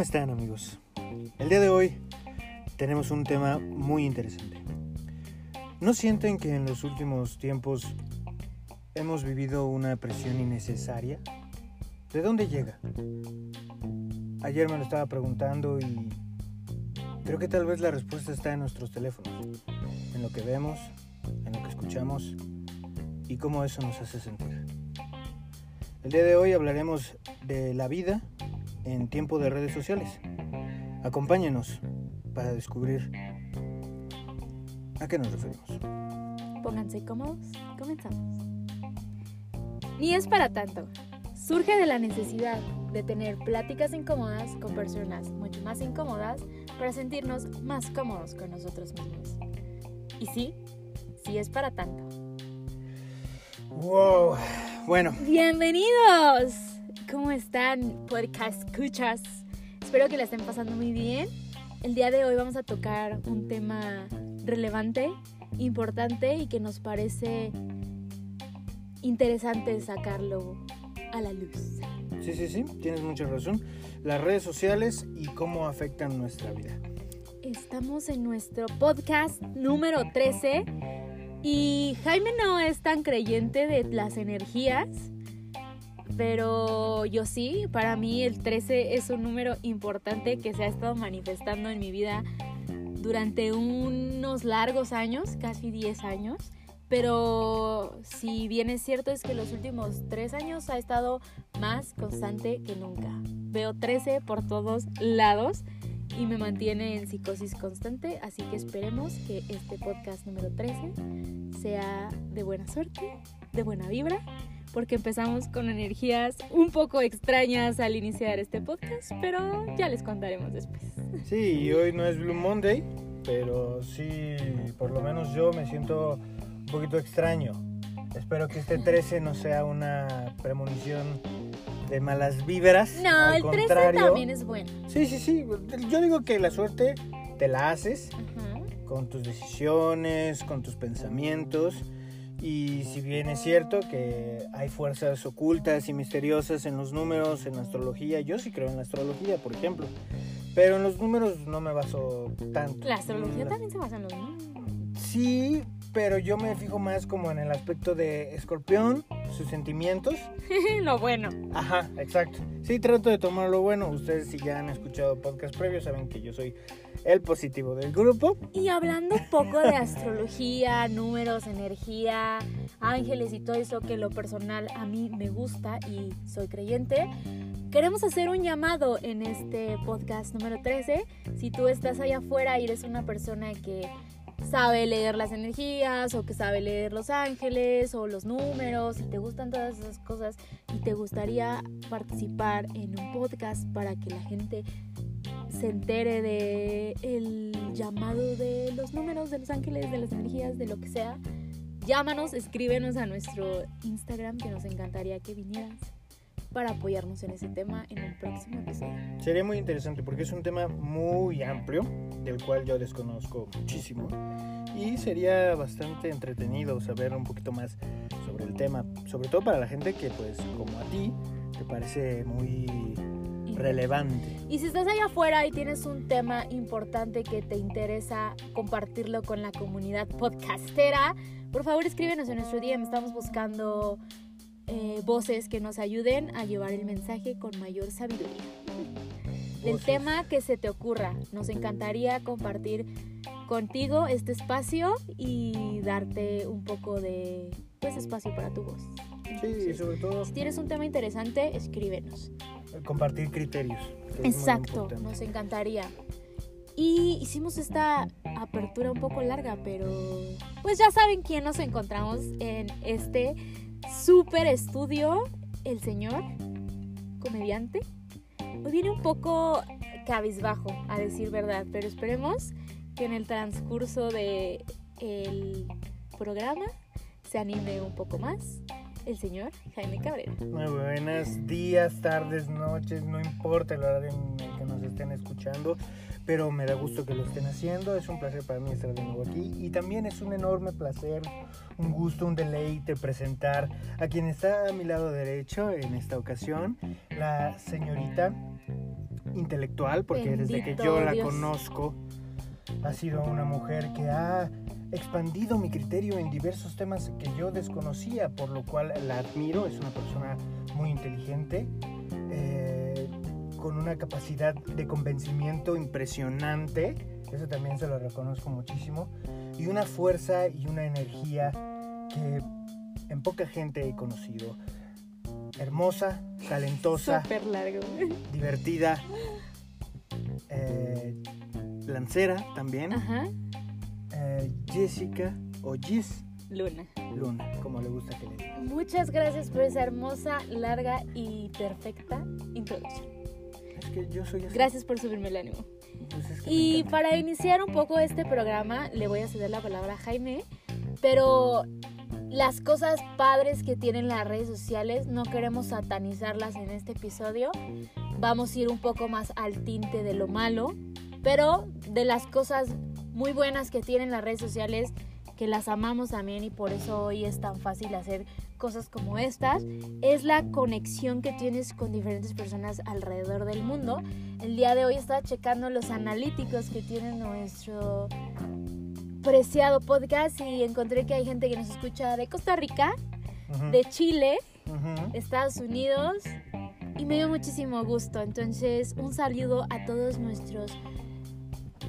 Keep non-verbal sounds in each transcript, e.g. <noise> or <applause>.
¿Cómo están amigos? El día de hoy tenemos un tema muy interesante. ¿No sienten que en los últimos tiempos hemos vivido una presión innecesaria? ¿De dónde llega? Ayer me lo estaba preguntando y creo que tal vez la respuesta está en nuestros teléfonos, en lo que vemos, en lo que escuchamos y cómo eso nos hace sentir. El día de hoy hablaremos de la vida en tiempo de redes sociales. Acompáñenos para descubrir a qué nos referimos. Pónganse cómodos, comenzamos. Ni es para tanto. Surge de la necesidad de tener pláticas incómodas con personas mucho más incómodas para sentirnos más cómodos con nosotros mismos. Y sí, sí es para tanto. Wow, bueno. Bienvenidos. ¿Cómo están, podcast escuchas? Espero que la estén pasando muy bien. El día de hoy vamos a tocar un tema relevante, importante y que nos parece interesante sacarlo a la luz. Sí, sí, sí, tienes mucha razón. Las redes sociales y cómo afectan nuestra vida. Estamos en nuestro podcast número 13 y Jaime no es tan creyente de las energías, pero yo sí, para mí el 13 es un número importante que se ha estado manifestando en mi vida durante unos largos años, casi 10 años. Pero si bien es cierto es que los últimos 3 años ha estado más constante que nunca. Veo 13 por todos lados y me mantiene en psicosis constante, así que esperemos que este podcast número 13 sea de buena suerte, de buena vibra, porque empezamos con energías un poco extrañas al iniciar este podcast, pero ya les contaremos después. Sí, hoy no es Blue Monday, pero sí, por lo menos yo me siento un poquito extraño. Espero que este 13 no sea una premonición de malas víveras. No, Al el 13 contrario. también es bueno. Sí, sí, sí. Yo digo que la suerte te la haces Ajá. con tus decisiones, con tus pensamientos. Y si bien es cierto que hay fuerzas ocultas y misteriosas en los números, en la astrología, yo sí creo en la astrología, por ejemplo. Pero en los números no me baso tanto. La astrología también se basa en los números. Sí, pero yo me fijo más como en el aspecto de escorpión, sus sentimientos. <laughs> Lo bueno. Ajá, exacto. Sí, trato de tomar lo bueno. Ustedes si ya han escuchado podcast previos saben que yo soy el positivo del grupo. Y hablando un poco de astrología, números, energía, ángeles y todo eso que lo personal a mí me gusta y soy creyente, queremos hacer un llamado en este podcast número 13. Si tú estás allá afuera y eres una persona que sabe leer las energías o que sabe leer los ángeles o los números y te gustan todas esas cosas y te gustaría participar en un podcast para que la gente se entere de el llamado de los números, de los ángeles, de las energías, de lo que sea, llámanos, escríbenos a nuestro Instagram que nos encantaría que vinieras para apoyarnos en ese tema en el próximo episodio. Sería muy interesante porque es un tema muy amplio, del cual yo desconozco muchísimo. Y sería bastante entretenido saber un poquito más sobre el tema, sobre todo para la gente que pues como a ti te parece muy relevante. Y si estás allá afuera y tienes un tema importante que te interesa compartirlo con la comunidad podcastera, por favor escríbenos en nuestro DM. Estamos buscando eh, voces que nos ayuden a llevar el mensaje con mayor sabiduría. Del tema que se te ocurra. Nos encantaría compartir contigo este espacio y darte un poco de pues, espacio para tu voz. Sí, Entonces, sobre todo si tienes un tema interesante, escríbenos. Compartir criterios. Exacto, nos encantaría. Y hicimos esta apertura un poco larga, pero pues ya saben quién nos encontramos en este super estudio, el señor comediante. Hoy viene un poco cabizbajo, a decir verdad, pero esperemos que en el transcurso de el programa se anime un poco más el señor Jaime Cabrera. Muy buenos días, tardes, noches, no importa el horario en el que nos estén escuchando, pero me da gusto que lo estén haciendo. Es un placer para mí estar de nuevo aquí y también es un enorme placer, un gusto, un deleite presentar a quien está a mi lado derecho en esta ocasión, la señorita intelectual, porque desde que yo la conozco, ha sido una mujer que ha expandido mi criterio en diversos temas que yo desconocía, por lo cual la admiro. Es una persona muy inteligente, eh, con una capacidad de convencimiento impresionante, eso también se lo reconozco muchísimo, y una fuerza y una energía que en poca gente he conocido. Hermosa, talentosa, largo. <laughs> divertida, eh, lancera también. Ajá. Eh, Jessica o Gis Luna. Luna, como le gusta que le diga. Muchas gracias por esa hermosa, larga y perfecta introducción. Es que yo soy así. Gracias por subirme el ánimo. pues es que me Y para iniciar un poco este programa, le voy a ceder la palabra a Jaime, pero las cosas padres que tienen las redes sociales no queremos satanizarlas en este episodio. Vamos a ir un poco más al tinte de lo malo, pero de las cosas muy buenas que tienen las redes sociales, que las amamos también y por eso hoy es tan fácil hacer cosas como estas, es la conexión que tienes con diferentes personas alrededor del mundo. El día de hoy estaba checando los analíticos que tiene nuestro preciado podcast y encontré que hay gente que nos escucha de Costa Rica, Ujú, de Chile, ujú. Estados Unidos y me dio muchísimo gusto. Entonces, un saludo a todos nuestros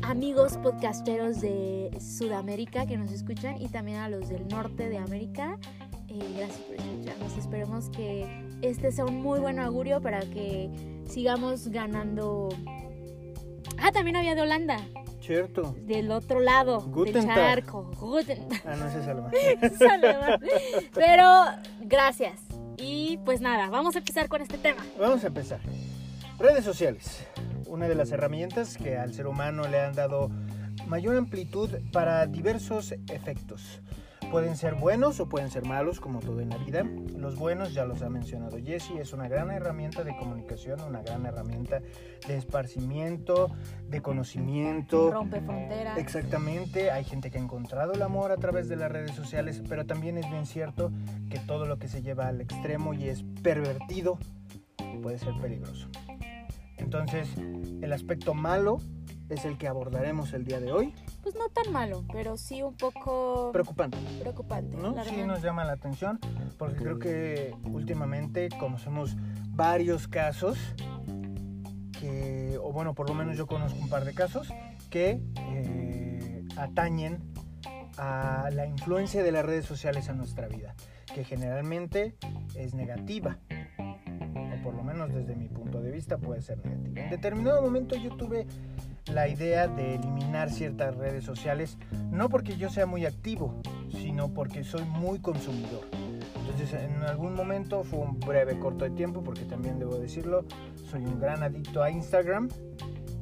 amigos podcasteros de Sudamérica que nos escuchan y también a los del norte de América. Eh, gracias por escucharnos. Esperemos que este sea un muy buen augurio para que sigamos ganando. Ah, también había de Holanda, Cierto. del otro lado Guten del charco. Guten Ah, no, <laughs> es alemán. Pero gracias. Y pues nada, vamos a empezar con este tema. Vamos a empezar. Redes sociales. Una de las herramientas que al ser humano le han dado mayor amplitud para diversos efectos. Pueden ser buenos o pueden ser malos, como todo en la vida. Los buenos ya los ha mencionado Jesse, es una gran herramienta de comunicación, una gran herramienta de esparcimiento, de conocimiento. Rompe fronteras. Exactamente, hay gente que ha encontrado el amor a través de las redes sociales, pero también es bien cierto que todo lo que se lleva al extremo y es pervertido puede ser peligroso. Entonces, el aspecto malo es el que abordaremos el día de hoy. Pues no tan malo, pero sí un poco Preocupante, preocupante. Sí verdad. nos llama la atención porque creo que últimamente conocemos varios casos que, o bueno, por lo menos yo conozco un par de casos que eh, atañen a la influencia de las redes sociales en nuestra vida, que generalmente es negativa, o por lo menos desde mi punto de vista puede ser negativa. En determinado momento yo tuve la idea de eliminar ciertas redes sociales, no porque yo sea muy activo, sino porque soy muy consumidor. Entonces en algún momento fue un breve corto de tiempo, porque también debo decirlo, soy un gran adicto a Instagram,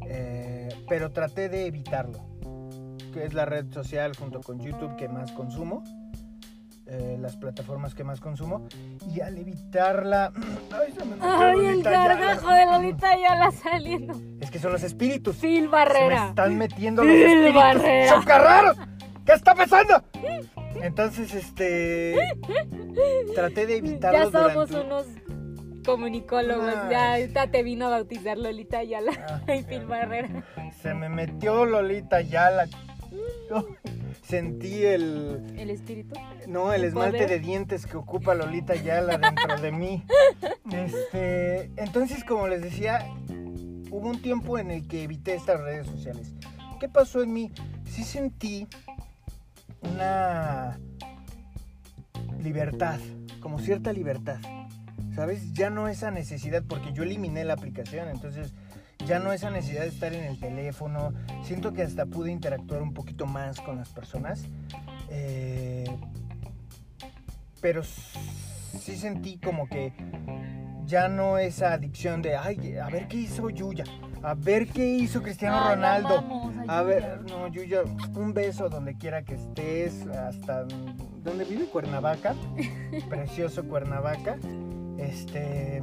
eh, pero traté de evitarlo, que es la red social junto con YouTube que más consumo, eh, las plataformas que más consumo, y al evitarla... <clears throat> ¡Ay, se me metió Ay, el Lolita Ayala! gargajo de Lolita ya la saliendo. Es que son los espíritus. Phil Se me Barrera. están metiendo los Phil espíritus Barrera. chocarraros. ¿Qué está pasando? Entonces, este. Traté de evitarlo Ya somos durante- unos comunicólogos. Ay. Ya ahorita te vino a bautizar Lolita Ayala Ah, <laughs> y Phil Barrera. Se me metió Lolita ya la. <laughs> Sentí el. El espíritu. No, el El esmalte poder. de dientes que ocupa Lolita Yala dentro de mí. <laughs> Este, entonces, como les decía, hubo un tiempo en el que evité estas redes sociales. ¿Qué pasó en mí? Sí sentí una libertad, como cierta libertad. ¿Sabes? Ya no esa necesidad, porque yo eliminé la aplicación, entonces ya no esa necesidad de estar en el teléfono. Siento que hasta pude interactuar un poquito más con las personas. Eh, pero sí sentí como que ya no esa adicción de, ay, a ver qué hizo Yuya, a ver qué hizo Cristiano Ay, Ronaldo. amamos, a ver, no, Yuya, un beso donde quiera que estés, hasta donde vive Cuernavaca, <laughs> precioso Cuernavaca. Este,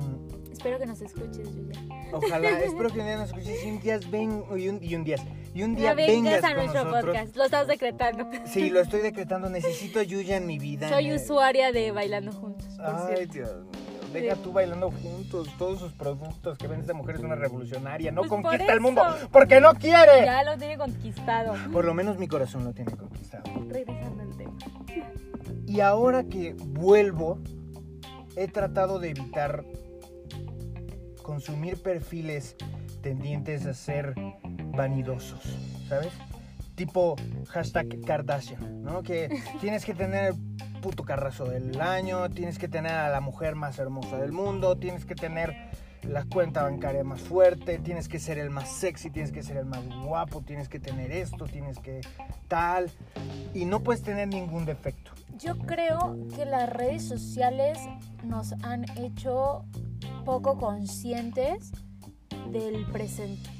Espero que nos escuches, Yuya. ojalá, <laughs> espero que un día nos escuches y un día ven y un, y un día, y un día vengas vengas a con nuestro nosotros. podcast. Lo estás decretando. Sí, lo estoy decretando, necesito a Yuya en mi vida. Soy Eh, usuaria de Bailando Juntos, por Ay, cierto. Dios mío. Deja tú bailando juntos. Todos sus productos que vende esta mujer es una revolucionaria. No Pues conquista el mundo porque no quiere. Ya lo tiene conquistado. Por lo menos mi corazón lo tiene conquistado. Regresando al tema. Y ahora que vuelvo, he tratado de evitar consumir perfiles tendientes a ser vanidosos, ¿sabes? Tipo hashtag Kardashian, ¿no? Que <laughs> tienes que tener el puto carrazo del año, tienes que tener a la mujer más hermosa del mundo, tienes que tener la cuenta bancaria más fuerte, tienes que ser el más sexy, tienes que ser el más guapo, tienes que tener esto, tienes que tal, y no puedes tener ningún defecto. Yo creo que las redes sociales nos han hecho poco conscientes del presente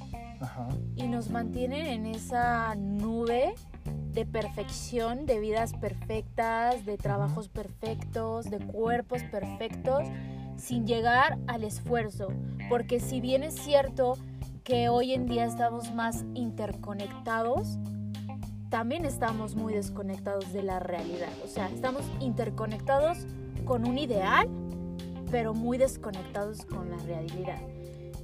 Ajá. y nos mantienen en esa nube de perfección, de vidas perfectas, de trabajos perfectos, de cuerpos perfectos, sin llegar al esfuerzo. Porque si bien es cierto que hoy en día estamos más interconectados, también estamos muy desconectados de la realidad. O sea, estamos interconectados con un ideal, pero muy desconectados con la realidad.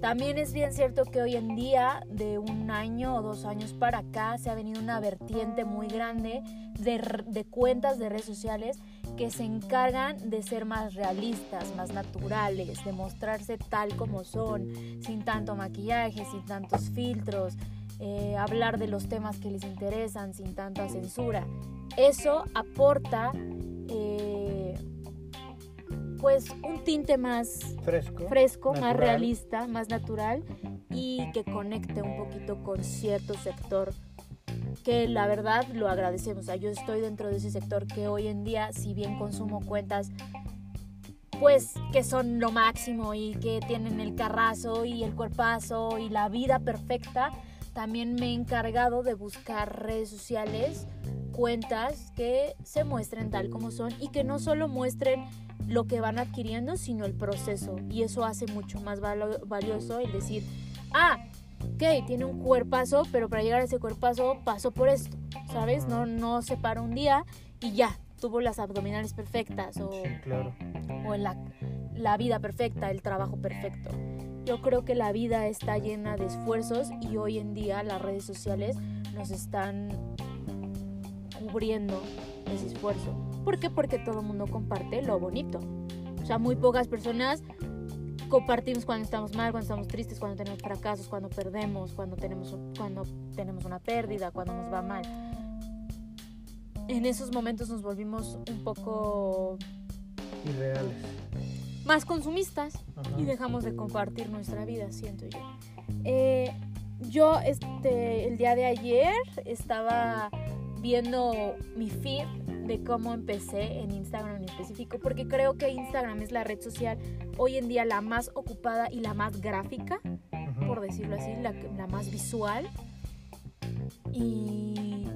También es bien cierto que hoy en día, de un año o dos años para acá, se ha venido una vertiente muy grande de, cuentas de redes sociales que se encargan de ser más realistas, más naturales, de mostrarse tal como son, sin tanto maquillaje, sin tantos filtros, eh, hablar de los temas que les interesan, sin tanta censura. Eso aporta eh, pues un tinte más Fresco. fresco, más realista, más natural y que conecte un poquito con cierto sector que la verdad lo agradecemos. O sea, yo estoy dentro de ese sector que hoy en día, si bien consumo cuentas, pues que son lo máximo y que tienen el carrazo y el cuerpazo y la vida perfecta, también me he encargado de buscar redes sociales, cuentas que se muestren tal como son y que no solo muestren lo que van adquiriendo, sino el proceso. Y eso hace mucho más valioso el decir, ah, ok, tiene un cuerpazo, pero para llegar a ese cuerpazo pasó por esto, ¿sabes? No, no se para un día y ya, tuvo las abdominales perfectas o, Sí, claro. o la, la vida perfecta, el trabajo perfecto. Yo creo que la vida está llena de esfuerzos y hoy en día las redes sociales nos están cubriendo ese esfuerzo. ¿Por qué? Porque todo el mundo comparte lo bonito. O sea, muy pocas personas compartimos cuando estamos mal, cuando estamos tristes, cuando tenemos fracasos, cuando perdemos, cuando tenemos, cuando tenemos una pérdida, cuando nos va mal. En esos momentos nos volvimos un poco Irreales. más consumistas Ajá. y dejamos de compartir nuestra vida, siento yo. Eh, yo este, el día de ayer estaba viendo mi feed de cómo empecé en Instagram en específico, porque creo que Instagram es la red social hoy en día la más ocupada y la más gráfica, por decirlo así, la más visual. Y,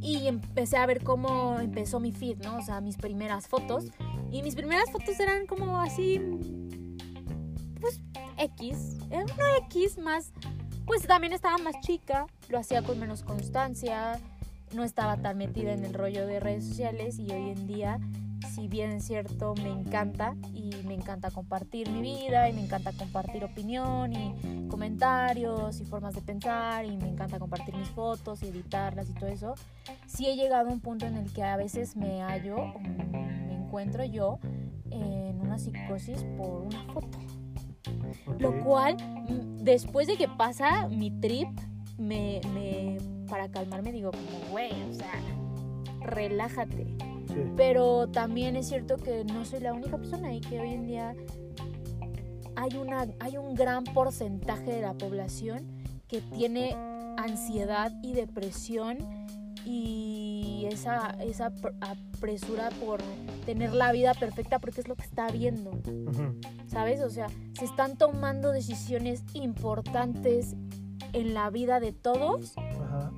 y empecé a ver cómo empezó mi feed, ¿no? O sea, mis primeras fotos. Y mis primeras fotos eran como así, pues X. Era una X más, pues también estaba más chica, lo hacía con menos constancia, no estaba tan metida en el rollo de redes sociales y hoy en día, si bien es cierto, me encanta y me encanta compartir mi vida y me encanta compartir opinión y comentarios y formas de pensar y me encanta compartir mis fotos y editarlas y todo eso, sí he llegado a un punto en el que a veces me hallo o me encuentro yo en una psicosis por una foto. Lo cual, mm, después de que pasa mi trip, me, me para calmarme digo como, güey, o sea, relájate. Sí. Pero también es cierto que no soy la única persona y que hoy en día hay, una, hay un gran porcentaje de la población que tiene ansiedad y depresión y esa, esa pr- apresura por tener la vida perfecta porque es lo que está viendo. ¿sabes? O sea, se están tomando decisiones importantes en la vida de todos Ajá.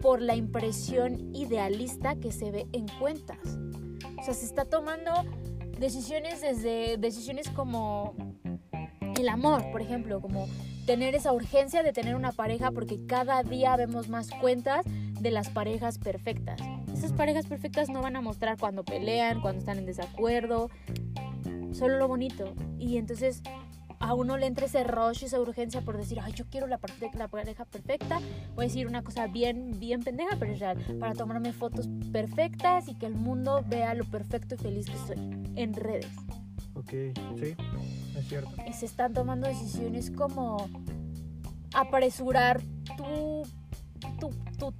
por la impresión idealista que se ve en cuentas. O sea, se está tomando decisiones desde decisiones como el amor, por ejemplo, como tener esa urgencia de tener una pareja porque cada día vemos más cuentas de las parejas perfectas. Esas parejas perfectas no van a mostrar cuando pelean, cuando están en desacuerdo. solo lo bonito. Y entonces a uno le entra ese rush esa urgencia por decir, ay, yo quiero la, la pareja perfecta. Voy a decir una cosa bien, bien pendeja, pero es real. Para tomarme fotos perfectas y que el mundo vea lo perfecto y feliz que soy en redes. Ok, sí, es cierto. Y se están tomando decisiones como apresurar tu tu,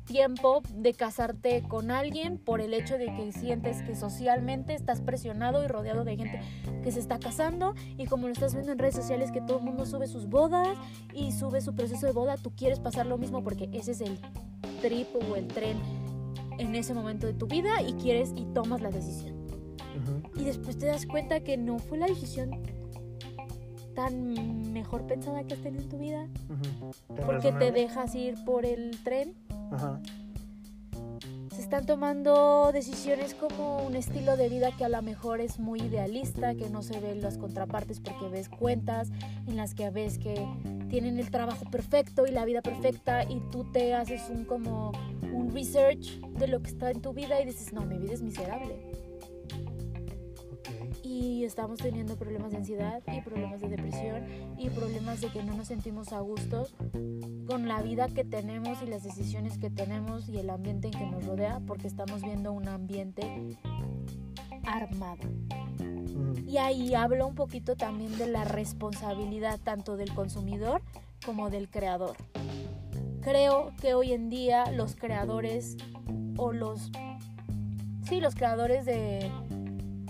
tiempo de casarte con alguien por el hecho de que sientes que socialmente estás presionado y rodeado de gente que se está casando y como lo estás viendo en redes sociales que todo el mundo sube sus bodas y sube su proceso de boda, tú quieres pasar lo mismo porque ese es el trip o el tren en ese momento de tu vida y quieres y tomas la decisión. Y después te das cuenta que no fue la decisión tan mejor pensada que tenido en tu vida. Porque te dejas ir por el tren. Se están tomando decisiones como un estilo de vida que a lo mejor es muy idealista, que no se ven las contrapartes porque ves cuentas en las que ves que tienen el trabajo perfecto y la vida perfecta y tú te haces un como un research de lo que está en tu vida y dices, no, mi vida es miserable y estamos teniendo problemas de ansiedad y problemas de depresión y problemas de que no nos sentimos a gusto con la vida que tenemos y las decisiones que tenemos y el ambiente en que nos rodea porque estamos viendo un ambiente armado. Y ahí hablo un poquito también de la responsabilidad tanto del consumidor como del creador. Creo que hoy en día los creadores o los sí, los creadores de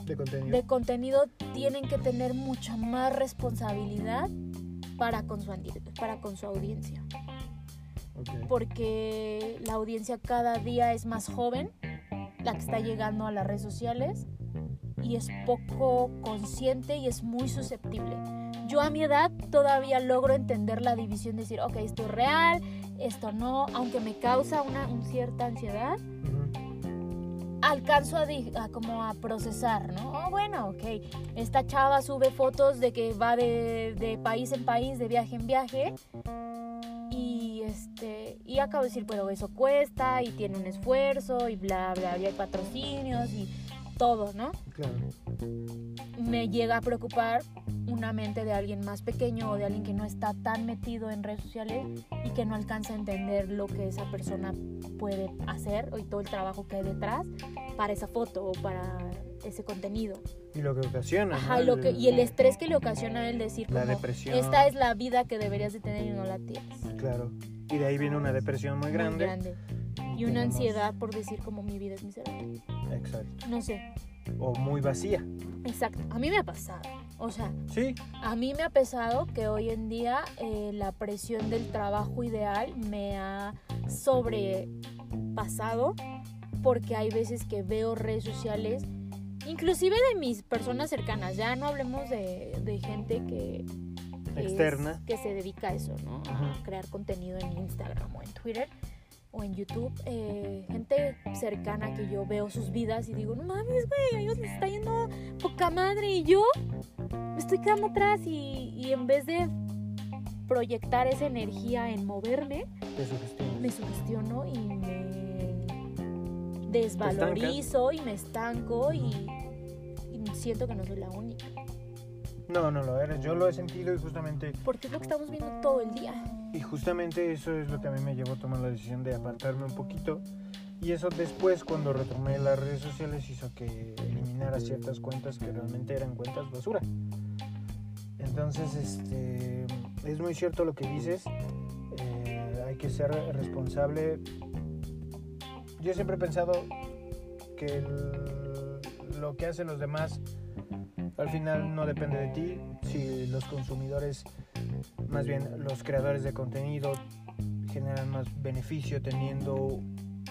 de contenido. tienen que tener mucha más responsabilidad para con su, para con su audiencia. Porque la audiencia cada día es más joven, la que está llegando a las redes sociales, y es poco consciente y es muy susceptible. Yo a mi edad todavía logro entender la división, decir, ok, esto es real, esto no, aunque me causa una, cierta ansiedad alcanzo a, como a procesar, ¿no? Oh, bueno, ok, esta chava sube fotos de que va de, país en país, de viaje en viaje, y este, y acabo de decir, pero eso cuesta, y tiene un esfuerzo, y bla, bla, y hay patrocinios, y todo, ¿no? Claro. Me llega a preocupar una mente de alguien más pequeño o de alguien que no está tan metido en redes sociales y que no alcanza a entender lo que esa persona puede hacer y todo el trabajo que hay detrás para esa foto o para ese contenido. Y lo que ocasiona. Ajá, lo que, y el estrés que le ocasiona el decir la depresión. esta es la vida que deberías de tener y no la tienes. Claro. Y de ahí viene una depresión muy grande. Muy grande. Y, una ansiedad por decir como mi vida es miserable. Exacto. No sé. O muy vacía. Exacto. A mí me ha pasado. O sea, ¿Sí? a mí me ha pesado que hoy en día eh, la presión del trabajo ideal me ha sobrepasado porque hay veces que veo redes sociales, inclusive de mis personas cercanas, ya no hablemos de, gente que... Externa. que se dedica a eso, ¿no? A crear contenido en Instagram o en Twitter o en YouTube, eh, gente cercana que yo veo sus vidas y digo, no mames, güey, a ellos les está yendo poca madre y yo me estoy quedando atrás y, en vez de proyectar esa energía en moverme, me sugestiono y me desvalorizo y me estanco y, y siento que no soy la única. No, no lo eres. Yo lo he sentido y justamente... Porque es lo que estamos viendo todo el día. Y justamente eso es lo que a mí me llevó a tomar la decisión de apartarme un poquito. Y eso después, cuando retomé las redes sociales, hizo que eliminara ciertas cuentas que realmente eran cuentas basura. Entonces, este, es muy cierto lo que dices. Eh, hay que ser responsable. Yo siempre he pensado que lo que hacen los demás al final no depende de ti. Si los consumidores, más bien los creadores de contenido, generan más beneficio teniendo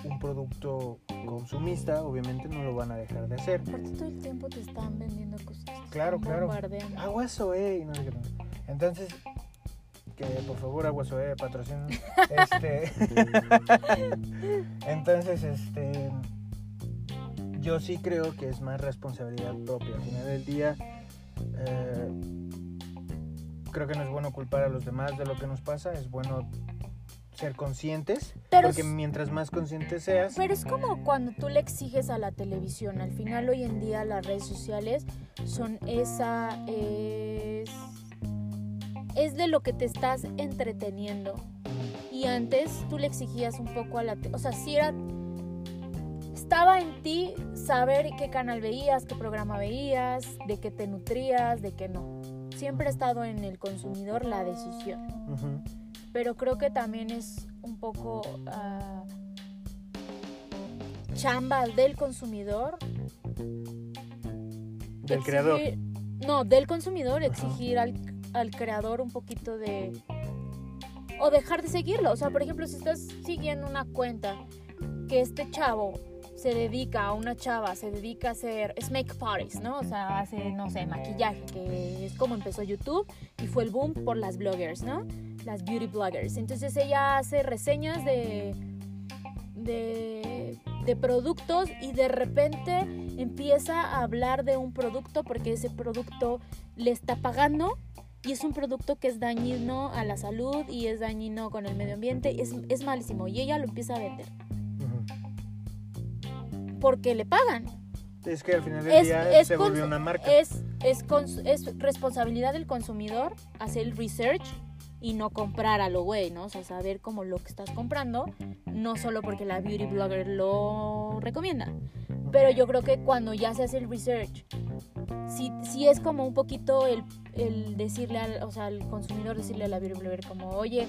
un producto consumista, obviamente no lo van a dejar de hacer. Porque todo el tiempo te están vendiendo cosas. Claro, claro. Agua Soe. No Entonces, que por favor Agua Soe patrocinen. <laughs> este, <laughs> entonces, este yo sí creo que es más responsabilidad propia. Al final del día, eh, creo que no es bueno culpar a los demás de lo que nos pasa, es bueno ser conscientes, Pero porque mientras más consciente seas, Pero es como cuando tú le exiges a la televisión. Al final hoy en día las redes sociales son esa... Es, es de lo que te estás entreteniendo. Y antes tú le exigías un poco a la... O sea, si era... Estaba en ti saber qué canal veías, qué programa veías, de qué te nutrías, de qué no. Siempre ha estado en el consumidor la decisión pero creo que también es un poco ah, chamba del consumidor. del creador. No, del consumidor, exigir al, al creador un poquito de... O dejar de seguirlo. O sea, por ejemplo, si estás siguiendo una cuenta que este chavo se dedica a una chava, se dedica a hacer es make parties, ¿no? O sea, hace, no sé, maquillaje, que es como empezó YouTube y fue el boom por las bloggers, ¿no? Las beauty bloggers. Entonces ella hace reseñas de, de, de productos y de repente empieza a hablar de un producto porque ese producto le está pagando y es un producto que es dañino a la salud y es dañino con el medio ambiente, es, es malísimo y ella lo empieza a vender. Porque le pagan. Es que al final del Es, día es se volvió una marca. es, es, es responsabilidad del consumidor hacer el research y no comprar a lo güey, ¿no? O sea, saber como lo que estás comprando, no solo porque la beauty blogger lo recomienda. Pero yo creo que cuando ya se hace el research, sí, sí es como un poquito el, el decirle al, o sea, al consumidor, decirle a la beauty blogger como, oye,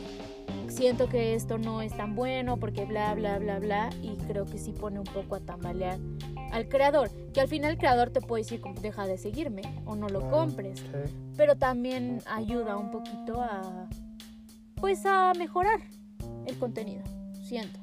siento que esto no es tan bueno porque bla, bla, bla, bla. Y creo que sí pone un poco a tambalear al creador. Que al final el creador te puede decir, deja de seguirme o no lo Ah, compres. sí. Pero también ayuda un poquito a, pues a mejorar el contenido, siento.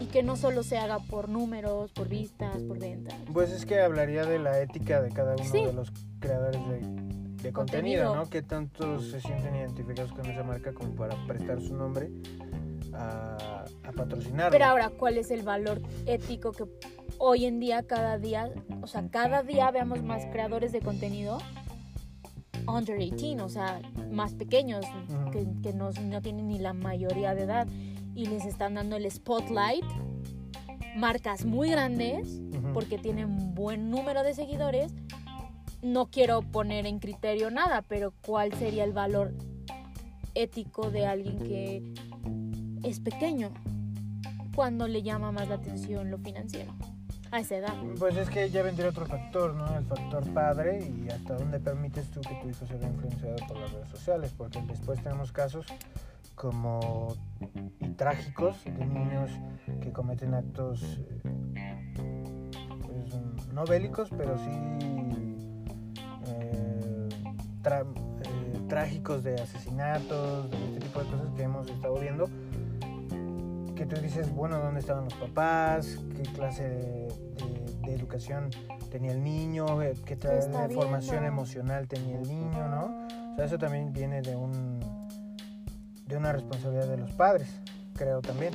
Y que no solo se haga por números, por vistas, por ventas. Pues es que hablaría de la ética de cada uno Sí. de los creadores de, de contenido, Contenido. ¿no? Que tanto se sienten identificados con esa marca como para prestar su nombre a, a patrocinarlo. Pero ahora, ¿cuál es el valor ético que hoy en día, cada día, o sea, cada día veamos más creadores de contenido under 18, o sea, más pequeños, que, que no, no tienen ni la mayoría de edad y les están dando el spotlight, marcas muy grandes, porque tienen un buen número de seguidores. No quiero poner en criterio nada, pero ¿cuál sería el valor ético de alguien que es pequeño cuando le llama más la atención lo financiero Pues es que ya vendría otro factor, ¿no? El factor padre y hasta dónde permites tú que tu hijo se vea influenciado por las redes sociales, porque después tenemos casos como y trágicos de niños que cometen actos eh, pues, no bélicos, pero sí eh, eh, trágicos de asesinatos, de este tipo de cosas que hemos estado viendo que tú dices, bueno, ¿dónde estaban los papás? ¿Qué clase de, de- de educación tenía el niño? Eh, ¿Qué tal de formación emocional tenía el niño? ¿no? O sea, eso también viene de un de una responsabilidad de los padres, creo también.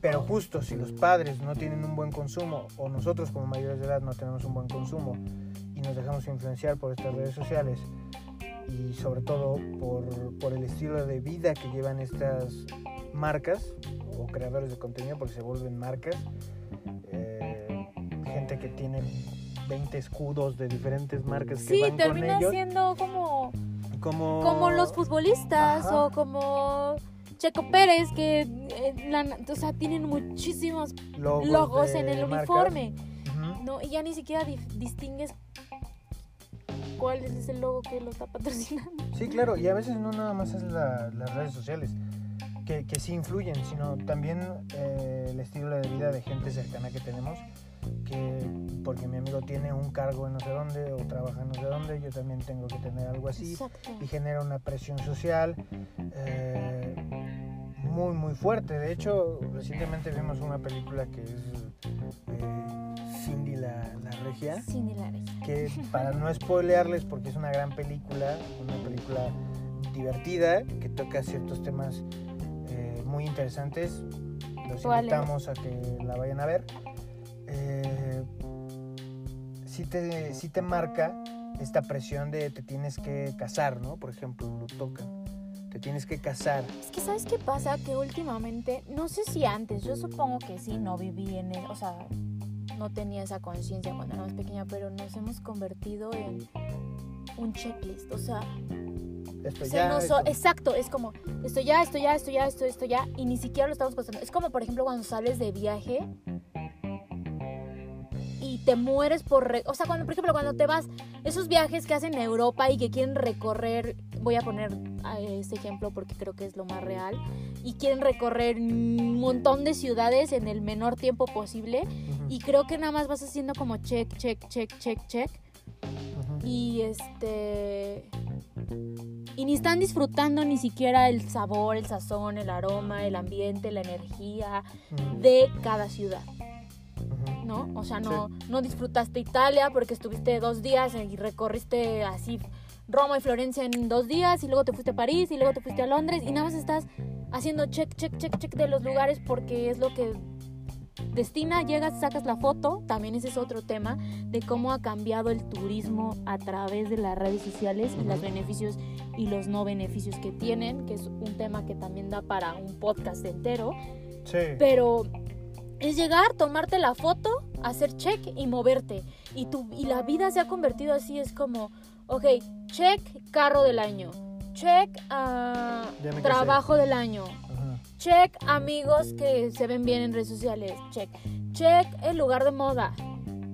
Pero justo si los padres no tienen un buen consumo o nosotros como mayores de edad no tenemos un buen consumo y nos dejamos influenciar por estas redes sociales y sobre todo por, por el estilo de vida que llevan estas marcas o creadores de contenido porque se vuelven marcas eh, gente que tiene 20 escudos de diferentes marcas que Sí, van con termina ellos siendo como, como como los futbolistas Ajá. o como Checo Pérez, que eh, la- o sea, tienen muchísimos logos, logos en el marcas. uniforme. No, y ya ni siquiera distingues cuál es el logo que lo está patrocinando. Sí, claro, y a veces no nada más es la- las redes sociales que, que sí influyen, sino también eh, el estilo de vida de gente cercana que tenemos, que porque mi amigo tiene un cargo en no sé dónde o trabaja en no sé dónde, yo también tengo que tener algo así Exacto. y genera una presión social eh, muy muy fuerte. De hecho, recientemente vimos una película que es eh, Cindy la, la Regia Sin hilares. que para no spoilearles, porque es una gran película, una película divertida, que toca ciertos temas eh, muy interesantes, los invitamos a que la vayan a ver. Eh, sí, te, sí te marca esta presión de te tienes que casar, ¿no? Por ejemplo, lo tocan. te tienes que casar. Es que sabes qué pasa, que últimamente, no sé si antes, yo supongo que sí, no viví en, el, o sea, no tenía esa conciencia cuando era más pequeña, pero nos hemos convertido en un checklist, o sea, Esto ya, esto- exacto, es como esto ya, esto ya, esto ya, esto, esto ya, y ni siquiera lo estamos pasando. Es como, por ejemplo, cuando sales de viaje y te mueres por... re- o sea, cuando, por ejemplo, cuando te vas, esos viajes que hacen a Europa y que quieren recorrer, voy a poner a este ejemplo porque creo que es lo más real, y quieren recorrer un montón de ciudades en el menor tiempo posible, y creo que nada más vas haciendo como check, check, check, check, check, y este y ni están disfrutando ni siquiera el sabor, el sazón, el aroma, el ambiente, la energía de cada ciudad. ¿no? O sea, no, no disfrutaste Italia porque estuviste dos días y recorriste así Roma y Florencia en dos días y luego te fuiste a París y luego te fuiste a Londres y nada más estás haciendo check, check, check, check de los lugares porque es lo que destina, llegas, sacas la foto, también ese es otro tema de cómo ha cambiado el turismo a través de las redes sociales y los beneficios y los no beneficios que tienen, que es un tema que también da para un podcast entero, Sí. pero es llegar, tomarte la foto, hacer check y moverte. Y, tu, y la vida se ha convertido así, es como, ok, check carro del año, check casé. trabajo del año, Ajá. check amigos que se ven bien en redes sociales, check, check el lugar de moda,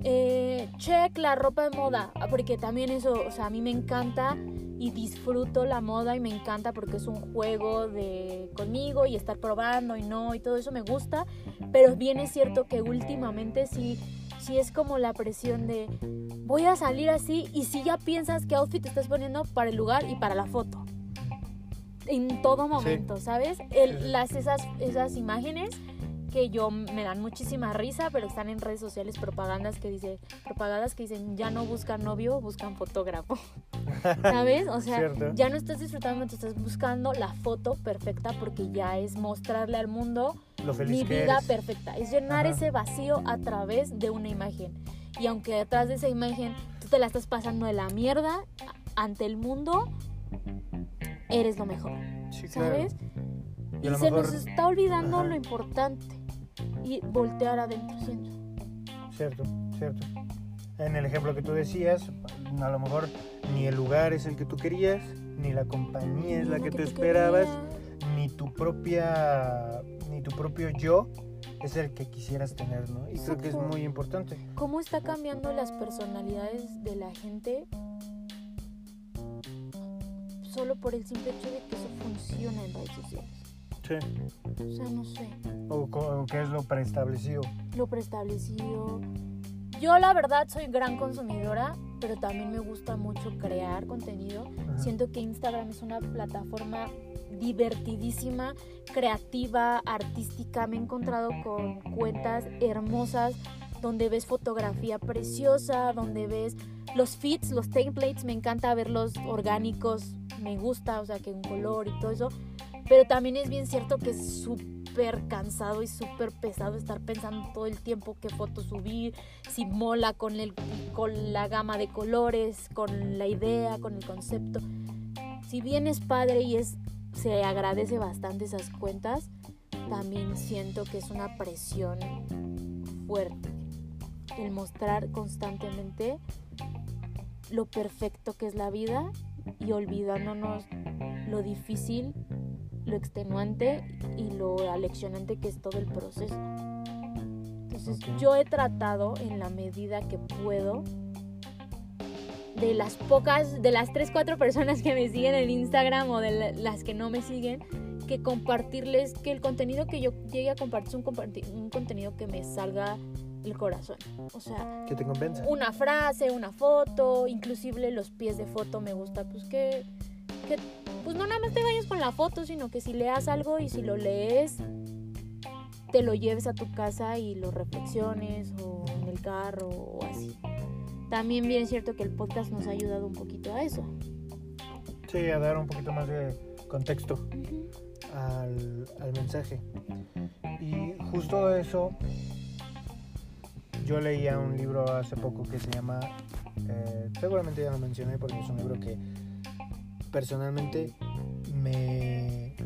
eh, check la ropa de moda, ah, porque también eso, o sea, a mí me encanta y disfruto la moda y me encanta porque es un juego de conmigo y estar probando y no y todo eso me gusta, pero bien es cierto que últimamente sí, sí es como la presión de voy a salir así y si ya piensas qué outfit te estás poniendo para el lugar y para la foto. En todo momento, ¿sabes? El- las, esas, esas imágenes que yo me dan muchísima risa, pero están en redes sociales propagandas que dice, propagandas que dicen ya no buscan novio, buscan fotógrafo. <laughs> ¿Sabes? O sea, Cierto. ya no estás disfrutando, te estás buscando la foto perfecta porque ya es mostrarle al mundo Lo feliz mi que vida eres. perfecta. Es llenar Ajá. ese vacío a través de una imagen. Y aunque detrás de esa imagen tú te la estás pasando de la mierda ante el mundo, eres lo mejor. Sí, claro. ¿Sabes? Y Y, se mejor- nos está olvidando Ajá. lo importante. Y voltear adentro siento. Cierto, cierto. En el ejemplo que tú decías, a lo mejor ni el lugar es el que tú querías, ni la compañía es la Lo que tú tú esperabas, querías. ni tu propia, ni tu propio yo es el que quisieras tener, ¿no? Y creo que es muy importante. ¿Cómo está cambiando las personalidades de la gente solo por el simple hecho de que eso funciona en redes sociales? Sí. O sea, no sé. O, o que es lo preestablecido. lo preestablecido. Yo la verdad soy gran consumidora, pero también me gusta mucho crear contenido. Ajá. Siento que Instagram es una plataforma divertidísima, creativa, artística. Me he encontrado con cuentas hermosas donde ves fotografía preciosa, donde ves los feeds, los templates, me encanta verlos orgánicos, me gusta, o sea, que un color y todo eso. Pero también es bien cierto que es súper cansado y súper pesado estar pensando todo el tiempo qué foto subir, si mola con, el, con la gama de colores, con la idea, con el concepto. Si bien es padre y es, se agradece bastante esas cuentas, también siento que es una presión fuerte el mostrar constantemente lo perfecto que es la vida y olvidándonos lo difícil, lo extenuante y lo aleccionante que es todo el proceso. Entonces yo he tratado en la medida que puedo de las pocas, de las 3, 4 personas que me siguen en Instagram o de la- las que no me siguen, que compartirles que el contenido que yo llegue a compartir es un, comparti- un contenido que me salga el corazón. O sea, Que te convenza. una frase, una foto, inclusive los pies de foto me gusta, pues que, que pues no nada más te vayas con la foto, sino que si leas algo y si lo lees, te lo lleves a tu casa y lo reflexiones o en el carro o así. También bien es cierto que el podcast nos ha ayudado un poquito a eso. Sí, a dar un poquito más de contexto al mensaje. Y justo eso, yo leía un libro hace poco que se llama, eh, seguramente ya lo mencioné porque es un libro que personalmente me,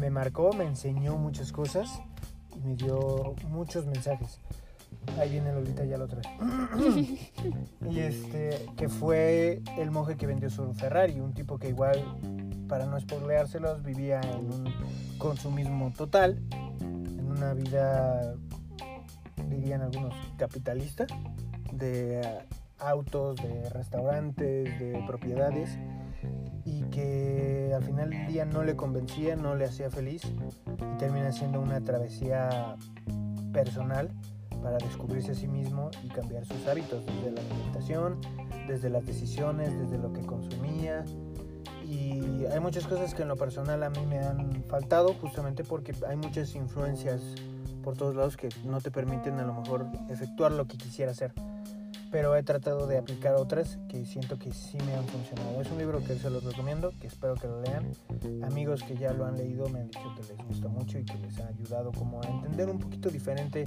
me marcó, me enseñó muchas cosas y me dio muchos mensajes. Ahí viene Lolita, ya lo trae. <clears throat> y este, que fue el monje que vendió su Ferrari, un tipo que igual, para no spoileárselos, vivía en un consumismo total, en una vida, dirían algunos, capitalista, de autos, de restaurantes, de propiedades y que al final del día no le convencía, no le hacía feliz y termina siendo una travesía personal para descubrirse a sí mismo y cambiar sus hábitos, desde la alimentación, desde las decisiones, desde lo que consumía. Y hay muchas cosas que en lo personal a mí me han faltado justamente porque hay muchas influencias por todos lados que no te permiten a lo mejor efectuar lo que quisiera hacer pero he tratado de aplicar otras que siento que sí me han funcionado. Es un libro que se los recomiendo, que espero que lo lean. Amigos que ya lo han leído me han dicho que les gusta mucho y que les ha ayudado como a entender un poquito diferente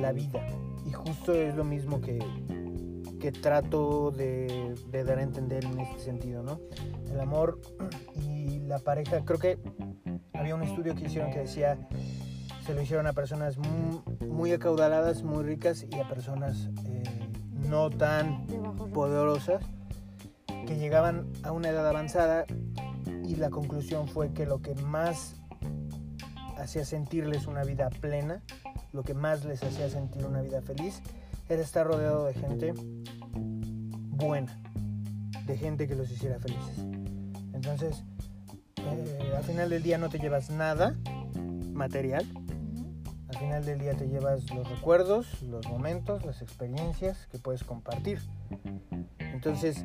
la vida. Y justo es lo mismo que, que trato de, de dar a entender en este sentido, ¿no? El amor <clears throat> y la pareja, creo que había un estudio que hicieron que decía se lo hicieron a personas muy, acaudaladas, muy ricas y a personas eh, no tan poderosas que llegaban a una edad avanzada y la conclusión fue que lo que más hacía sentirles una vida plena, lo que más les hacía sentir una vida feliz, era estar rodeado de gente buena, de gente que los hiciera felices. Entonces, eh, al final del día no te llevas nada material, al final del día te llevas los recuerdos, los momentos, las experiencias que puedes compartir. Entonces,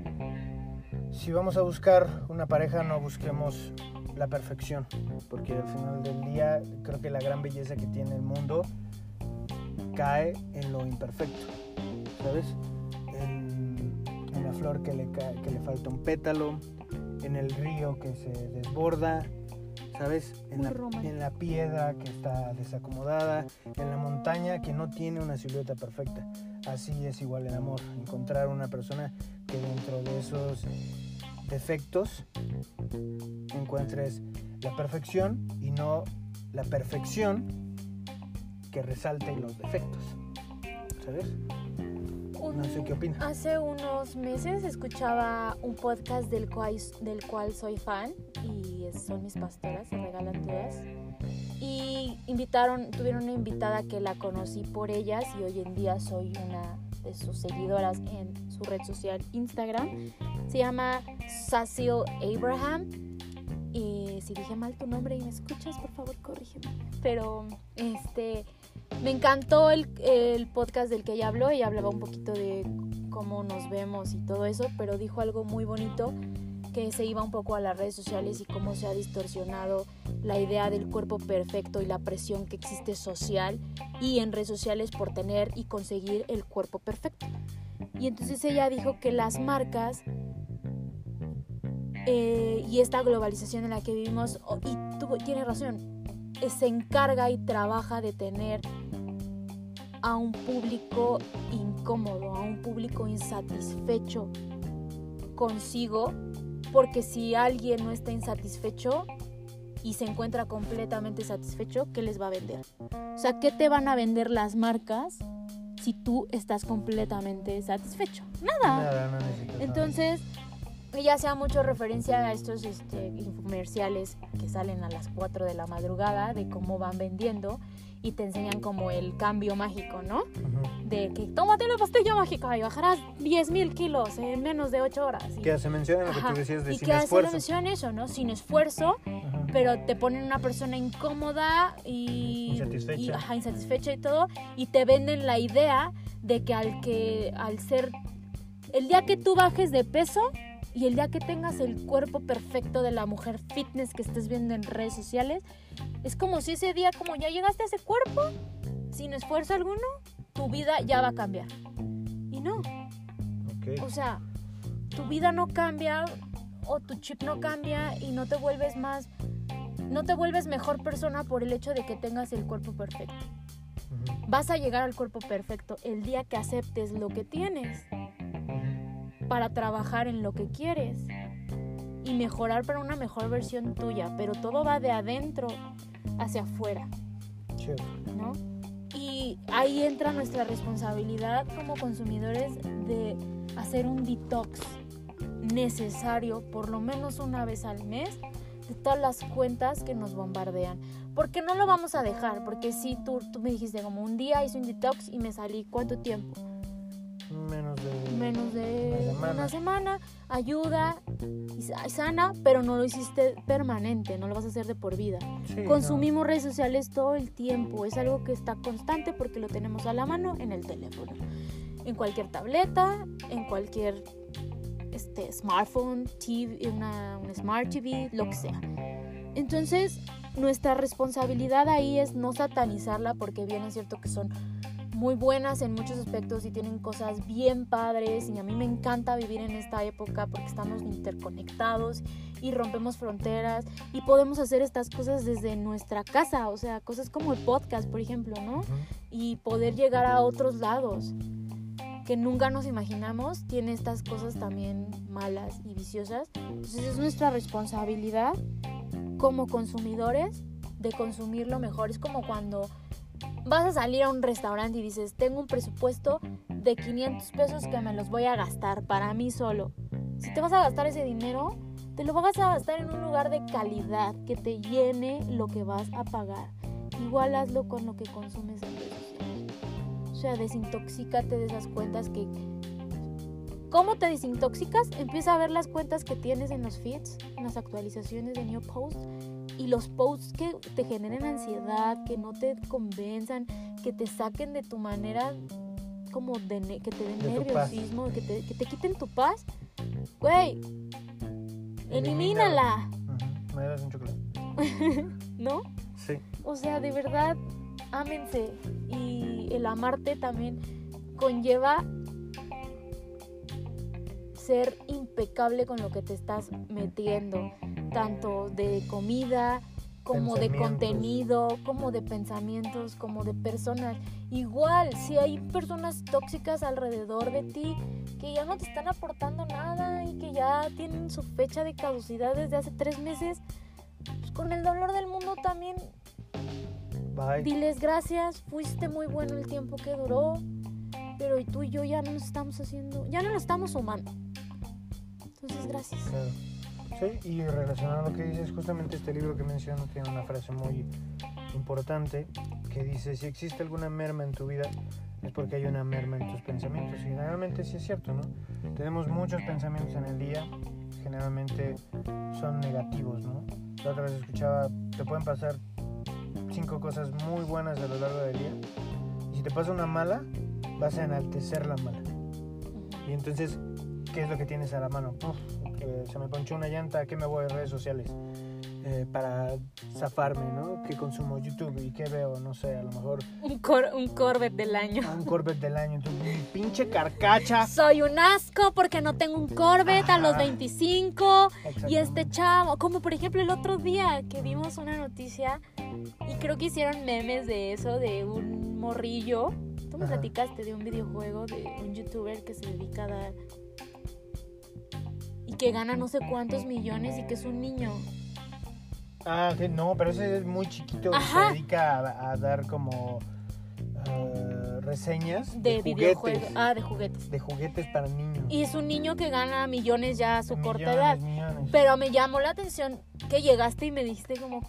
si vamos a buscar una pareja, no busquemos la perfección, porque al final del día creo que la gran belleza que tiene el mundo cae en lo imperfecto, ¿sabes? En, la flor que le, que le falta un pétalo, en el río que se desborda, ¿sabes? En la, en la, piedra que está desacomodada, en la montaña que no tiene una silueta perfecta. Así es igual el amor, encontrar una persona que dentro de esos defectos encuentres la perfección y no la perfección que resalte los defectos. ¿Sabes? no sé qué opinas. Hace unos meses escuchaba un podcast del cual, del cual soy fan y son mis pastoras, se regalan todas. Y invitaron, tuvieron una invitada que la conocí por ellas y hoy en día soy una de sus seguidoras en su red social Instagram. Se llama Cecil Abraham. Si dije mal tu nombre y me escuchas, por favor, corrígeme. Pero este me encantó el, el, podcast del que ella habló. Ella hablaba un poquito de cómo nos vemos y todo eso, pero dijo algo muy bonito que se iba un poco a las redes sociales y cómo se ha distorsionado la idea del cuerpo perfecto y la presión que existe social y en redes sociales por tener y conseguir el cuerpo perfecto. Y entonces ella dijo que las marcas eh, y esta globalización en la que vivimos, y tuvo, tiene razón, eh, se encarga y trabaja de tener a un público incómodo, a un público insatisfecho consigo, porque si alguien no está insatisfecho y se encuentra completamente satisfecho, ¿qué les va a vender? O sea, ¿qué te van a vender las marcas si tú estás completamente satisfecho? Nada. Nada, no Entonces, ella hacía mucho referencia a estos este, comerciales que salen a las 4 de la madrugada de cómo van vendiendo y te enseñan como el cambio mágico, ¿no? De que tómate la pastilla mágica y bajarás 10 mil kilos en menos de 8 horas. Y, que hace mención lo que tú decías de y sin que esfuerzo. hace mención eso, ¿no? Sin esfuerzo, pero te ponen una persona incómoda y insatisfecha. Y, ajá, insatisfecha y todo y te venden la idea de que al que al ser el día que tú bajes de peso y el día que tengas el cuerpo perfecto de la mujer fitness que estés viendo en redes sociales, es como si ese día, como ya llegaste a ese cuerpo, sin esfuerzo alguno, tu vida ya va a cambiar. Y no. O sea, tu vida no cambia o tu chip no cambia y no te vuelves más, no te vuelves mejor persona por el hecho de que tengas el cuerpo perfecto. Vas a llegar al cuerpo perfecto el día que aceptes lo que tienes para trabajar en lo que quieres. y mejorar para una mejor versión tuya, pero todo va de adentro hacia afuera. ¿no? Y ahí entra nuestra responsabilidad como consumidores de hacer un detox necesario por lo menos una vez al mes de todas las cuentas que nos bombardean. Porque no lo vamos a dejar, porque si tú, tú me dijiste como un día hice un detox y me salí, ¿cuánto tiempo? Menos de. Menos de Una semana. una semana, ayuda y sa- sana, pero no lo hiciste permanente, no lo vas a hacer de por vida. Sí, no. Consumimos redes sociales todo el tiempo, es algo que está constante porque lo tenemos a la mano en el teléfono, en cualquier tableta, en cualquier este, smartphone, TV, una, un smart TV, lo que sea. Entonces, nuestra responsabilidad ahí es no satanizarla porque bien es cierto que son muy buenas en muchos aspectos y tienen cosas bien padres y a mí me encanta vivir en esta época porque estamos interconectados y rompemos fronteras y podemos hacer estas cosas desde nuestra casa, o sea, cosas como el podcast, por ejemplo, ¿no? Y poder llegar a otros lados que nunca nos imaginamos, tiene estas cosas también malas y viciosas. Entonces es nuestra responsabilidad como consumidores de consumir lo mejor. Es como cuando vas a salir a un restaurante y dices, tengo un presupuesto de 500 pesos que me los voy a gastar para mí solo. Si te vas a gastar ese dinero, te lo vas a gastar en un lugar de calidad que te llene lo que vas a pagar. Igual hazlo con lo que consumes en redes. O sea, desintoxícate de esas cuentas que... ¿Cómo te desintoxicas? Empieza a ver las cuentas que tienes en los feeds, en las actualizaciones de New Post y los posts que te generen ansiedad, que no te convenzan, que te saquen de tu manera como de que te den De nerviosismo, que te, que te quiten tu paz. Güey, Elimínala. ¿Me das un chocolate? <laughs> ¿no? Sí. O sea, de verdad, ámense. Y el amarte también conlleva ser impecable con lo que te estás metiendo, tanto de comida como de contenido, como de pensamientos, como de personas. Igual, si hay personas tóxicas alrededor de ti que ya no te están aportando nada y que ya tienen su fecha de caducidad desde hace tres meses, pues con el dolor del mundo también Bye. Diles gracias, fuiste muy bueno el tiempo que duró, pero tú y yo ya no nos estamos haciendo, ya no nos estamos sumando. Entonces, gracias. Claro. Sí, y relacionado a lo que dices, justamente este libro que menciono tiene una frase muy importante que dice, si existe alguna merma en tu vida, es porque hay una merma en tus pensamientos. Y generalmente sí es cierto, ¿no? Tenemos muchos pensamientos en el día, generalmente son negativos, ¿no? La otra vez escuchaba, te pueden pasar cinco cosas muy buenas a lo largo del día, y si te pasa una mala, vas a enaltecer la mala. Y entonces, ¿qué es lo que tienes a la mano? Uf, eh, se me ponchó una llanta, ¿qué me voy a redes sociales? Eh, para zafarme, ¿no? ¿Qué consumo? YouTube y qué veo, no sé, a lo mejor Un, cor- un Corvette del año. un Corvette del año, mi pinche carcacha. Soy un asco porque no tengo un Corvette a los Ajá. 25. Y este chavo, como por ejemplo el otro día que vimos una noticia y creo que hicieron memes de eso, de un morrillo. Tú me Ajá. platicaste de un videojuego de un youtuber que se dedica a dar que gana no sé cuántos millones y que es un niño. Ah, que no, pero ese es muy chiquito Ajá. se dedica a, a dar como eh, reseñas De, de, videojuegos. Ah, de juguetes. De juguetes para niños. Y es un niño que gana millones ya a su corta edad. millones. Pero me llamó la atención que llegaste y me dijiste como...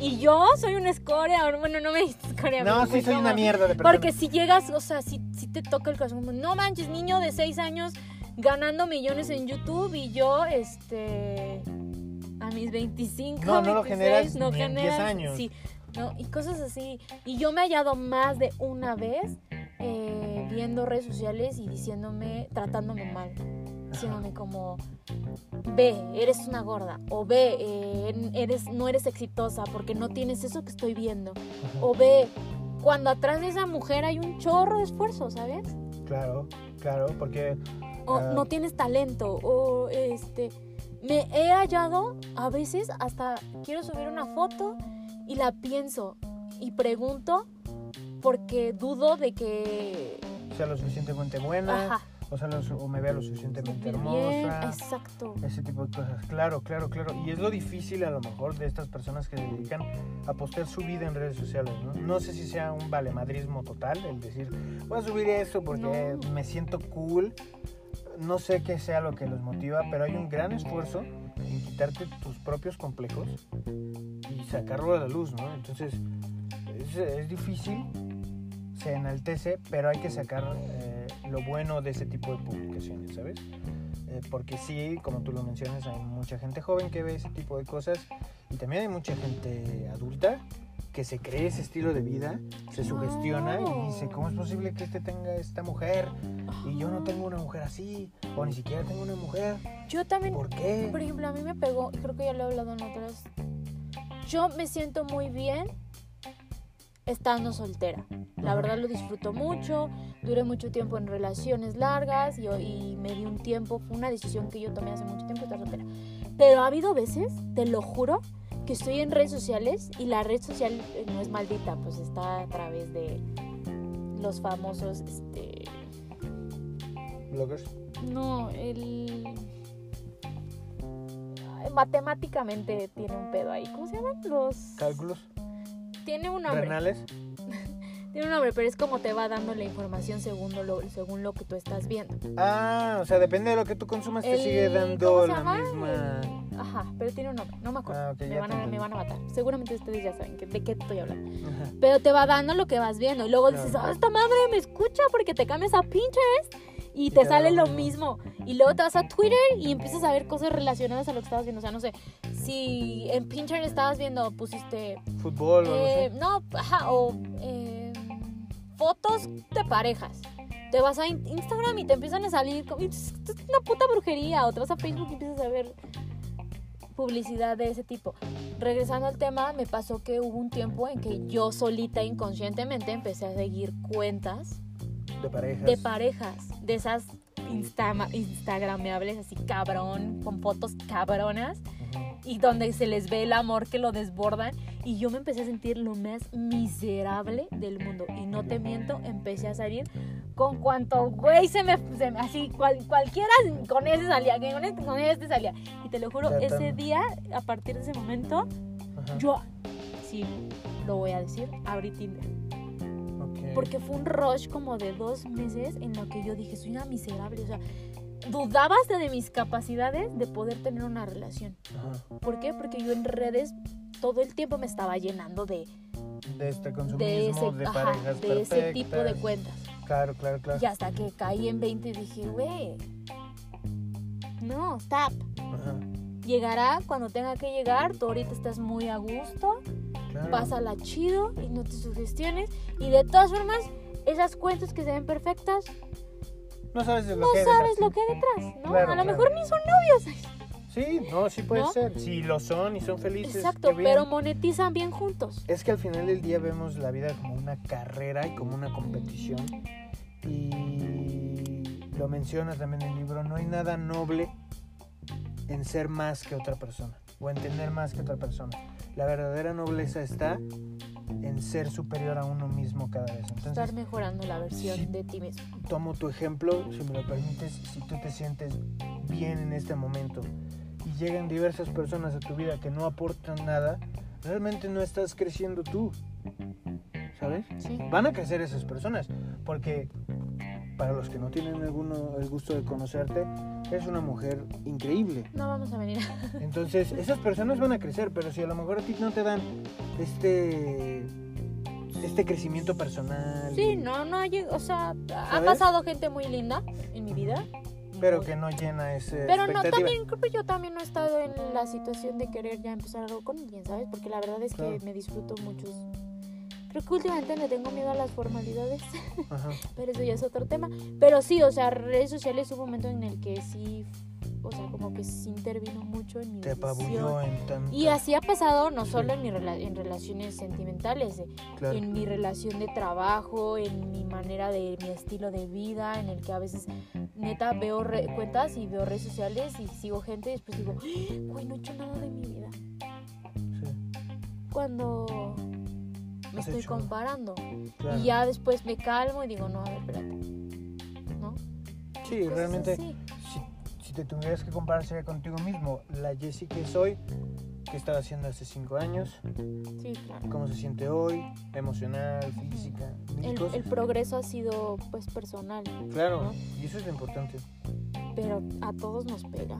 Y yo soy una escoria. Bueno, no me dijiste escoria. No, sí soy como- una mierda de persona. Porque si llegas, o sea, si, si te toca el corazón, como, no manches, niño de 6 años ganando millones en YouTube y yo, este, a mis 25, No, no lo 26, generas no ni en 10 generas, años. Sí, no, y cosas así. Y yo me he hallado más de una vez eh, viendo redes sociales y diciéndome, tratándome mal. Diciéndome como, ve, eres una gorda. O ve, eh, eres, no eres exitosa porque no tienes eso que estoy viendo. Ajá. O ve, cuando atrás de esa mujer hay un chorro de esfuerzo, ¿sabes? Claro, claro, porque O Ah. no tienes talento, o este... Me he hallado, a veces hasta quiero subir una foto y la pienso y pregunto porque dudo de que... sea lo suficientemente buena Ajá, O sea, los- o me vea lo suficientemente Bien, hermosa. exacto. Ese tipo de cosas. Claro, claro, claro. Y es lo difícil a lo mejor de estas personas que se dedican a postear su vida en redes sociales, ¿no? No sé si sea un valemadrismo total, el decir, voy a subir esto porque No. me siento cool. No sé qué sea lo que los motiva, pero hay un gran esfuerzo en quitarte tus propios complejos y sacarlo a la luz, ¿no? Entonces, es, es difícil, se enaltece, pero hay que sacar eh, lo bueno de ese tipo de publicaciones, ¿sabes? Eh, porque sí, como tú lo mencionas, hay mucha gente joven que ve ese tipo de cosas y también hay mucha gente adulta que se cree ese estilo de vida, se sugestiona y dice, ¿cómo es posible que este tenga esta mujer y yo no tengo una mujer así? O ni siquiera tengo una mujer. Yo también, ¿Por qué? por ejemplo, a mí me pegó, y creo que ya lo he hablado en otras. Yo me siento muy bien estando soltera. La verdad lo disfruto mucho. Duré mucho tiempo en relaciones largas y, y me di un tiempo. Fue una decisión que yo tomé hace mucho tiempo estar soltera. Pero ha habido veces, te lo juro, que estoy en redes sociales y la red social eh, no es maldita, pues está a través de los famosos, este, Bloggers. no, el... Matemáticamente tiene un pedo ahí. ¿Cómo se llaman? Los... Cálculos. Tiene un nombre. Renales. Tiene un nombre, pero es como te va dando la información según lo, según lo que tú estás viendo. Ah, o sea, depende de lo que tú consumas, te sigue ¿cómo dando la misma... Ajá, pero tiene un nombre, no me acuerdo. Ah, ok, me, van a, me van a matar. Seguramente ustedes ya saben que- de qué estoy hablando. Ajá. Pero te va dando lo que vas viendo. Y luego Claro. dices, ah, esta madre me escucha porque te cambias a Pinterest y, te sale lo mismo. Y luego te vas a Twitter y empiezas a ver cosas relacionadas a lo que estabas viendo. O sea, no sé, si en Pinterest estabas viendo, pusiste, Fútbol o eh, algo no, ajá, o eh, fotos de parejas. Te vas a in- Instagram y te empiezan a salir, como- es una puta brujería. O te vas a Facebook y empiezas a ver publicidad de ese tipo. Regresando al tema, me pasó que hubo un tiempo en que yo solita inconscientemente empecé a seguir cuentas de parejas. de parejas, de esas insta instagrameables así cabrón, con fotos cabronas. Y donde se les ve el amor que lo desbordan y yo me empecé a sentir lo más miserable del mundo y no te miento, empecé a salir con cuanto güey se me, se me- así cual- cualquiera con ese salía, con este, con este salía y te lo juro, Ya ese día a partir de ese momento Ajá. yo sí lo voy a decir, abrí Tinder. Ok. Porque fue un rush como de dos meses en lo que yo dije, soy una miserable. O sea, dudaba hasta de mis capacidades de poder tener una relación. Ajá. ¿Por qué? Porque yo en redes todo el tiempo me estaba llenando de, De este consumismo, de, ese, de ajá, parejas de ese tipo de cuentas. Claro, claro, claro. Y hasta que caí en 20 y dije, güey, no, stop. Ajá. Llegará cuando tenga que llegar, tú ahorita estás muy a gusto, Claro. pásala chido y no te sugestiones. Y de todas formas, esas cuentas que se ven perfectas, No sabes de lo no que sabes lo que hay detrás, ¿no? Claro, a lo claro. mejor ni son novios. Sí, no, sí puede ¿No? ser. Si lo son y son felices. Exacto, pero monetizan bien juntos. Es que al final del día vemos la vida como una carrera y como una competición. Y lo menciona también en el libro, no hay nada noble en ser más que otra persona o en tener más que otra persona. La verdadera nobleza está en ser superior a uno mismo cada vez. Entonces, Estar mejorando la versión sí. de ti mismo. tomo tu ejemplo, si me lo permites, si tú te sientes bien en este momento y llegan diversas personas a tu vida que no aportan nada, realmente no estás creciendo tú, ¿sabes? Sí. Van a crecer esas personas, porque para los que no tienen alguno, el gusto de conocerte, es una mujer increíble. No vamos a venir. Entonces, esas personas van a crecer, pero si a lo mejor a ti no te dan este este crecimiento personal, Sí, no, no, hay- o sea, ha pasado gente muy linda en mi vida. pero que no llena ese Pero no, también creo que yo también no he estado en la situación de querer ya empezar algo con alguien, ¿sabes? Porque la verdad es Claro. que me disfruto muchos. Creo que últimamente le tengo miedo a las formalidades, <laughs> Ajá. pero eso ya es otro tema. Pero sí, o sea, redes sociales hubo un momento en el que sí, o sea, como que sí intervino mucho en mi te decisión. en tanto. Y así ha pasado no Sí. solo en, mi rela- en relaciones sentimentales, eh, Claro. en mi relación de trabajo, en mi manera de mi estilo de vida, en el que a veces neta veo re- cuentas y veo redes sociales y sigo gente y después digo, "Ah, güey, no he hecho nada de mi vida. Sí, Cuando me estoy hecho- comparando. claro. Y ya después me calmo y digo, no, a ver, espérate. ¿No? Sí, realmente, si, si te tuvieras que comparar sería contigo mismo, la Jessie que soy, que estaba haciendo hace cinco años, Sí, claro. cómo se siente hoy, emocional, física, El, el progreso ha sido pues personal, Claro, ¿no? y eso es lo importante. pero a todos nos pega.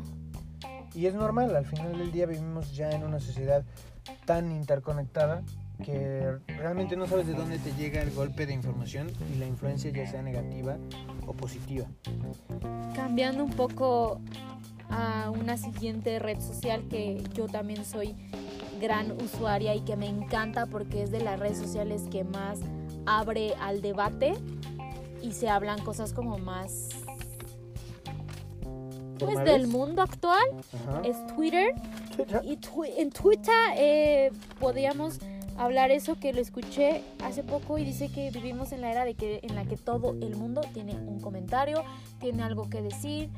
Y es normal, al final del día vivimos ya en una sociedad tan interconectada que realmente no sabes de dónde te llega el golpe de información y la influencia ya sea negativa o positiva. Cambiando un poco a una siguiente red social que yo también soy gran usuaria y que me encanta porque es de las redes sociales que más abre al debate y se hablan cosas como más pues del mundo actual Ajá. es Twitter Twitter. y twi- en Twitter eh, podríamos hablar eso que lo escuché hace poco y dice que vivimos en la era de que en la que todo el mundo tiene un comentario, tiene algo que decir,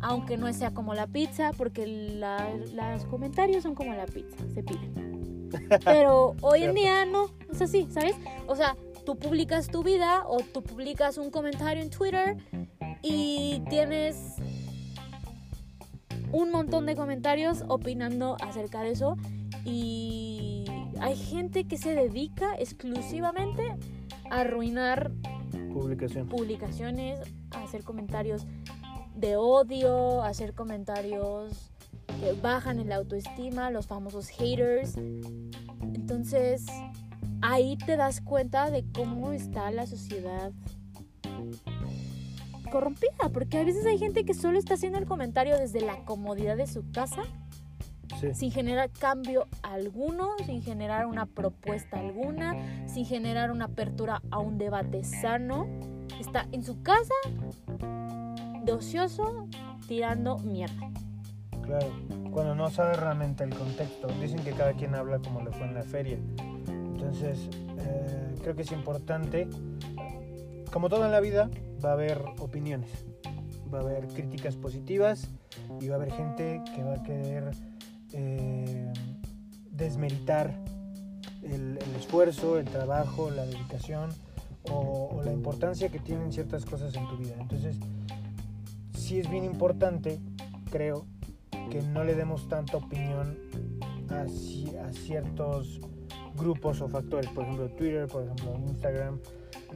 aunque no sea como la pizza, porque la- los comentarios son como la pizza, se piden. <laughs> Pero hoy en día no, es así, ¿sabes? O sea, tú publicas tu vida o tú publicas un comentario en Twitter y tienes un montón de comentarios opinando acerca de eso y hay gente que se dedica exclusivamente a arruinar Publicación. publicaciones, a hacer comentarios de odio, a hacer comentarios que bajan en la autoestima, los famosos haters. Entonces, ahí te das cuenta de cómo está la sociedad corrompida, porque a veces hay gente que solo está haciendo el comentario desde la comodidad de su casa, Sí. sin generar cambio alguno, sin generar una propuesta alguna, sin generar una apertura a un debate sano. Está en su casa, de ocioso, tirando mierda. Claro. Cuando no sabes realmente el contexto. Dicen que cada quien habla como le fue en la feria. Entonces, eh, creo que es importante. Como todo en la vida, va a haber opiniones. Va a haber críticas positivas y va a haber gente que va a querer eh, desmeritar el, esfuerzo, el trabajo, la dedicación o, la importancia que tienen ciertas cosas en tu vida. Entonces, sí es bien importante, creo, que no le demos tanta opinión a ciertos grupos o factores, por ejemplo Twitter, por ejemplo Instagram.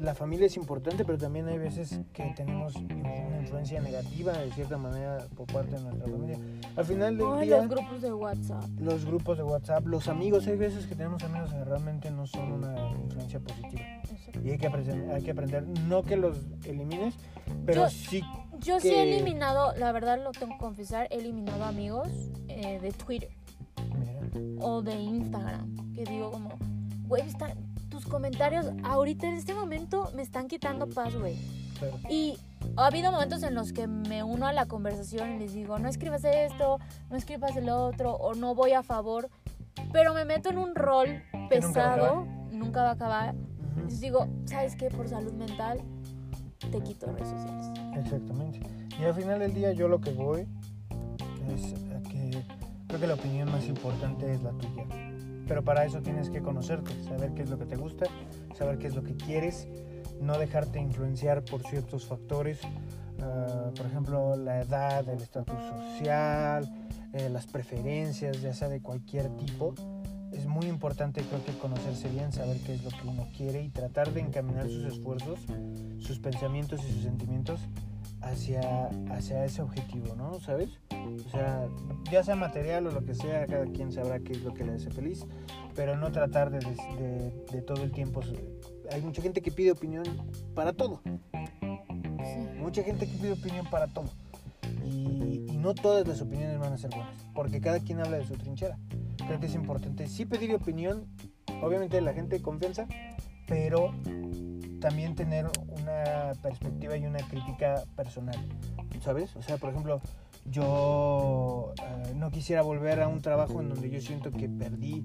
La familia es importante, pero también hay veces que tenemos una influencia negativa de cierta manera por parte de nuestra familia. Al final del día, los grupos de WhatsApp. los grupos de WhatsApp, los amigos, hay veces que tenemos amigos que realmente no son una influencia positiva. Y hay que aprender, hay que aprender no que los elimines, pero Yo- sí Yo sí he que- eliminado, la verdad lo tengo que confesar, he eliminado amigos eh, de Twitter mira, o de Instagram. Que digo como, güey, tus comentarios ahorita en este momento me están quitando paz, güey. claro. Y ha habido momentos en los que me uno a la conversación y les digo, no escribas esto, no escribas el otro, o no voy a favor. Pero me meto en un rol nunca pesado, nunca va a acabar. Ujú. Les digo, ¿sabes qué? Por salud mental, te quito redes sociales. Exactamente. Y al final del día yo lo que voy es a que creo que la opinión más importante es la tuya. Pero para eso tienes que conocerte, saber qué es lo que te gusta, saber qué es lo que quieres, no dejarte influenciar por ciertos factores, ah, por ejemplo la edad, el estatus social, eh, las preferencias, ya sea de cualquier tipo. Es muy importante creo que conocerse bien, saber qué es lo que uno quiere y tratar de encaminar sus esfuerzos, sus pensamientos y sus sentimientos hacia, hacia ese objetivo, ¿no? ¿Sabes? O sea, ya sea material o lo que sea, cada quien sabrá qué es lo que le hace feliz, pero no tratar de, de- de todo el tiempo. Hay mucha gente que pide opinión para todo, Sí. mucha gente que pide opinión para todo. Y, y no todas las opiniones van a ser buenas, porque cada quien habla de su trinchera. Creo que es importante sí pedir opinión, obviamente de la gente de confianza, pero también tener una perspectiva y una crítica personal, ¿sabes? O sea, por ejemplo, yo eh, no quisiera volver a un trabajo en donde yo siento que perdí,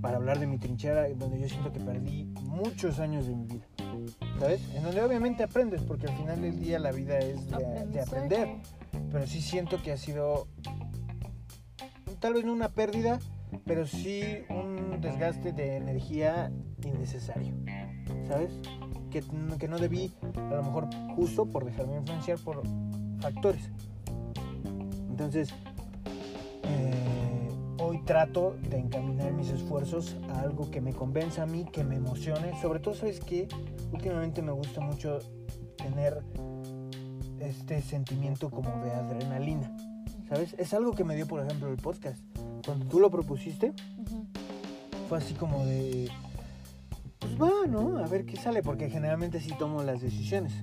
para hablar de mi trinchera, donde yo siento que perdí muchos años de mi vida, ¿sabes? En donde obviamente aprendes, porque al final del día la vida es de, de aprender, pero sí siento que ha sido tal vez no una pérdida, pero sí un desgaste de energía innecesario, ¿sabes? que, que no debí, a lo mejor justo por dejarme influenciar por factores. Entonces, eh, hoy trato de encaminar mis esfuerzos a algo que me convenza a mí, que me emocione. Sobre todo, ¿sabes que Últimamente me gusta mucho tener este sentimiento como de adrenalina. ¿Sabes? Es algo que me dio, por ejemplo, el podcast. Cuando tú lo propusiste, fue así como de pues va, ¿no? A ver qué sale, porque generalmente sí tomo las decisiones.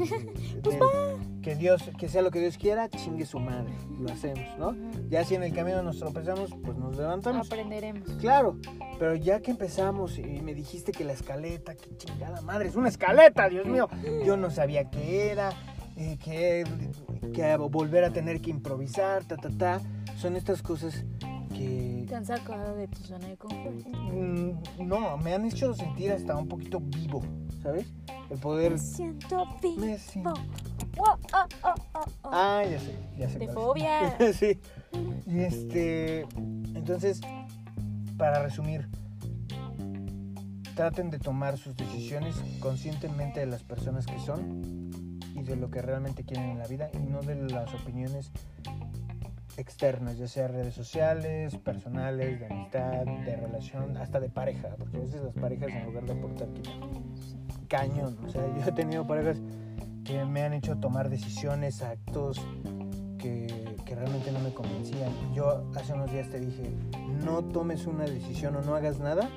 <laughs> pues Que Dios, que sea lo que Dios quiera, chingue su madre, lo hacemos, ¿no? Ya si en el camino nos tropezamos, pues nos levantamos. Aprenderemos. Claro, pero ya que empezamos y me dijiste que la escaleta, que chingada madre, es una escaleta, Dios mío. Yo no sabía qué era, eh, que, que volver a tener que improvisar, ta, ta, ta. Son estas cosas que... ¿Te han sacado de tu zona de confort? Mm, no, me han hecho sentir hasta un poquito vivo, ¿sabes? El poder... Me siento vivo. Me siento- Oh, oh, oh. Ah, ya sé, ya sé. De fobia. <laughs> sí. <laughs> Y este... Entonces, para resumir, traten de tomar sus decisiones conscientemente de las personas que son y de lo que realmente quieren en la vida y no de las opiniones externas, ya sea redes sociales, personales, de amistad, de relación, hasta de pareja, porque a veces las parejas en lugar de aportar quitan. cañón, o sea, yo he tenido parejas que me han hecho tomar decisiones, actos que, que realmente no me convencían. Yo hace unos días te dije, no tomes una decisión o no hagas nada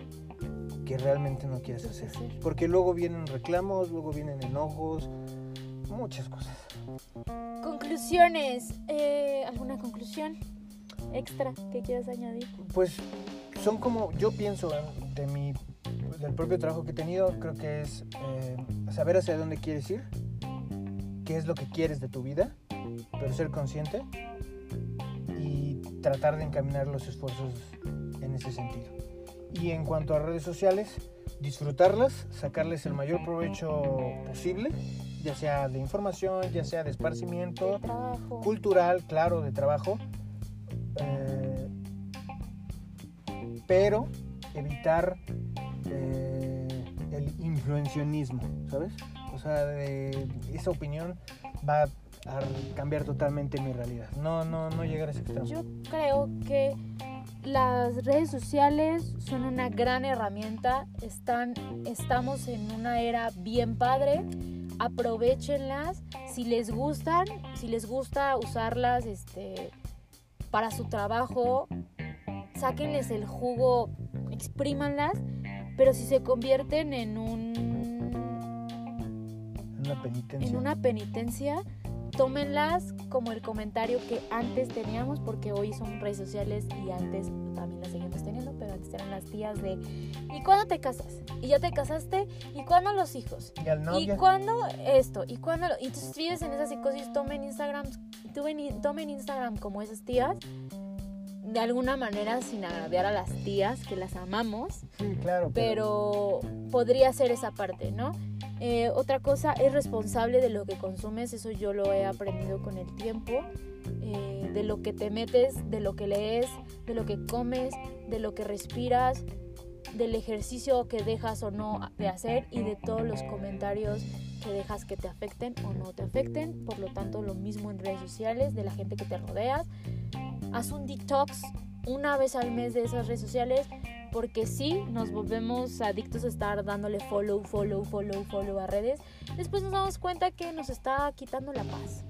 que realmente no quieres hacer, porque luego vienen reclamos, luego vienen enojos, muchas cosas. Conclusiones. Eh, ¿Alguna conclusión extra que quieras añadir? Pues son como, yo pienso ¿eh? de mi, del propio trabajo que he tenido, creo que es eh, saber hacia dónde quieres ir, qué es lo que quieres de tu vida, pero ser consciente y tratar de encaminar los esfuerzos en ese sentido. Y en cuanto a redes sociales, disfrutarlas, sacarles el mayor provecho posible, ya sea de información, ya sea de esparcimiento, De cultural, claro, de trabajo, eh, pero evitar eh, el influencionismo, ¿sabes? Sea, de- esa opinión va a cambiar totalmente mi realidad. No, no, no llegar a ese extremo. Yo creo que las redes sociales son una gran herramienta. Están, estamos en una era bien padre. Aprovechenlas. Si les gustan, si les gusta usarlas este, para su trabajo, sáquenles el jugo, exprímanlas. Pero si se convierten en un Una penitencia. en una penitencia, tómenlas como el comentario que antes teníamos, porque hoy son redes sociales y antes también las seguimos teniendo, pero antes eran las tías de ¿y cuándo te casas? ¿Y ya te casaste? ¿Y cuándo los hijos? Y al ¿Y novio. cuándo esto? ¿Y cuándo lo? Y entonces vives en esas psicosis, tomen Instagram, tomen, tomen Instagram como esas tías, de alguna manera sin agraviar a las tías, que las amamos, Sí, claro. pero podría ser esa parte, ¿no? Eh, otra cosa, es responsable de lo que consumes, eso yo lo he aprendido con el tiempo, eh, de lo que te metes, de lo que lees, de lo que comes, de lo que respiras, del ejercicio que dejas o no de hacer y de todos los comentarios que dejas que te afecten o no te afecten. Por lo tanto, lo mismo en redes sociales, de la gente que te rodeas. Haz un detox una vez al mes de esas redes sociales porque sí nos volvemos adictos a estar dándole follow, follow, follow, follow a redes. Después nos damos cuenta que nos está quitando la paz.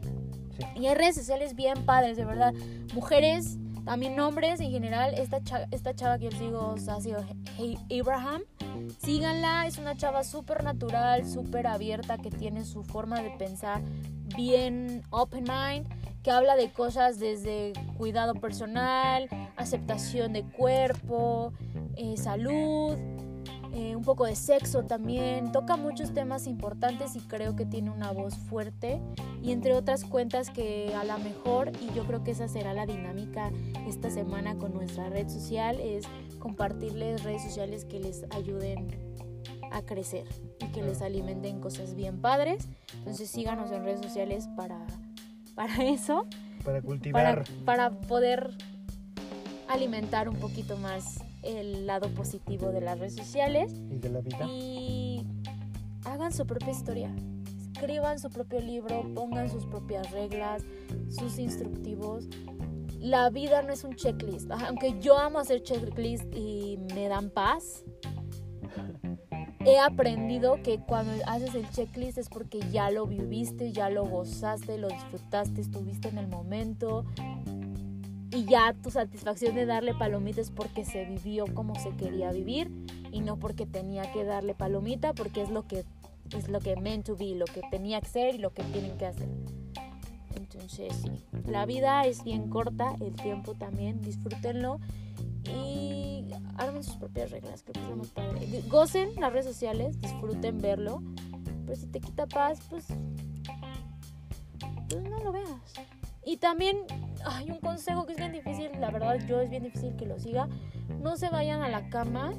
Sí. Y hay redes sociales bien padres, de verdad. Mujeres, también hombres en general. Esta, cha- esta chava que yo sigo, Sassy Abraham, síganla. Es una chava súper natural, súper abierta, que tiene su forma de pensar bien open mind, que habla de cosas desde cuidado personal, aceptación de cuerpo, eh, salud, eh, un poco de sexo también. Toca muchos temas importantes y creo que tiene una voz fuerte. Y entre otras cuentas que a lo mejor, y yo creo que esa será la dinámica esta semana con nuestra red social, es compartirles redes sociales que les ayuden a crecer y que les alimenten cosas bien padres. Entonces síganos en redes sociales para, para eso Para para, cultivar. para poder alimentar un poquito más el lado positivo de las redes sociales Y de la vida. y hagan su propia historia. Escriban su propio libro, pongan sus propias reglas, sus instructivos. La vida no es un checklist. Aunque yo amo hacer checklist y me dan paz, <laughs> he aprendido que cuando haces el checklist es porque ya lo viviste, ya lo gozaste, lo disfrutaste, estuviste en el momento y ya tu satisfacción de darle palomitas es porque se vivió como se quería vivir y no porque tenía que darle palomita porque es lo que es lo que meant to be, lo que tenía que ser y lo que tienen que hacer. Entonces, sí, la vida es bien corta, el tiempo también, disfrútenlo y armen sus propias reglas, creo que es lo padre. Gocen las redes sociales, disfruten verlo, pero si te quita paz, pues, pues no lo veas. Y también hay un consejo que es bien difícil, la verdad yo es bien difícil que lo siga. No se vayan a la cama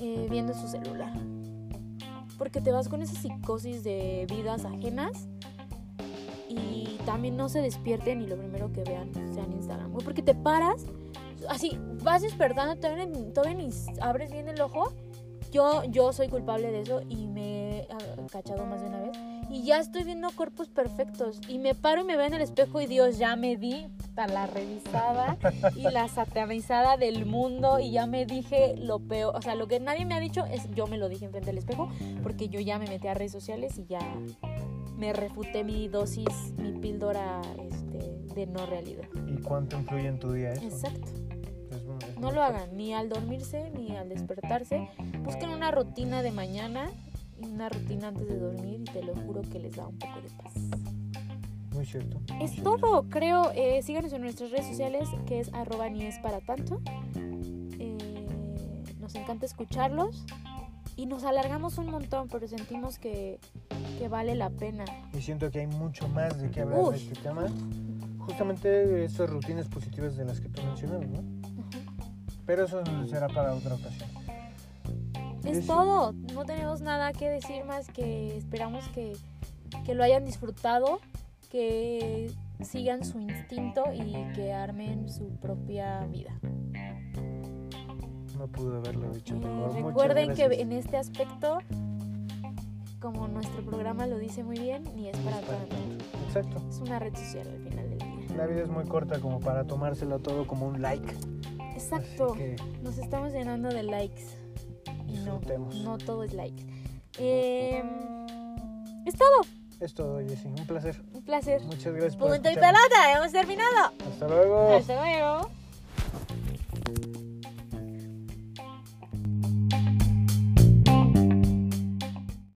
eh, viendo su celular. Porque te vas con esa psicosis de vidas ajenas y también no se despierten y lo primero que vean sea en Instagram. Porque te paras, así, vas despertando, todavía, todavía ni abres bien el ojo. Yo, yo soy culpable de eso y me he cachado más de una vez y ya estoy viendo cuerpos perfectos y me paro y me veo en el espejo y Dios ya me di la revisada y la satanizada del mundo y ya me dije lo peor, o sea, lo que nadie me ha dicho es yo me lo dije enfrente del espejo porque yo ya me metí a redes sociales y ya me refuté mi dosis, mi píldora este, de no realidad. ¿Y cuánto influye en tu día eso? Exacto. No lo hagan ni al dormirse ni al despertarse. Busquen una rutina de mañana una rutina antes de dormir y te lo juro que les da un poco de paz. Muy cierto. es todo, creo. Eh, síganos en nuestras redes sociales, que es arroba ni es para tanto. Eh, nos encanta escucharlos y nos alargamos un montón, pero sentimos que, que, vale la pena. Y siento que hay mucho más de qué hablar de este tema. Justamente esas rutinas positivas de las que tú mencionas, ¿no? Pero eso será para otra ocasión. Es todo, no tenemos nada que decir más que esperamos que, lo hayan disfrutado, que sigan su instinto y que armen su propia vida. No pude haberlo dicho eh, mejor. recuerden que en este aspecto, como nuestro programa lo dice muy bien, ni es para tanto. Exacto. Es una red social al final del día. La vida es muy corta como para tomárselo todo como un like. Exacto. Nos estamos llenando de likes no, no todo es like. Eh, es todo. Es todo, Jessy. Un placer. Un placer. Muchas gracias por Punto y pelota, hemos terminado. Hasta luego. Hasta luego.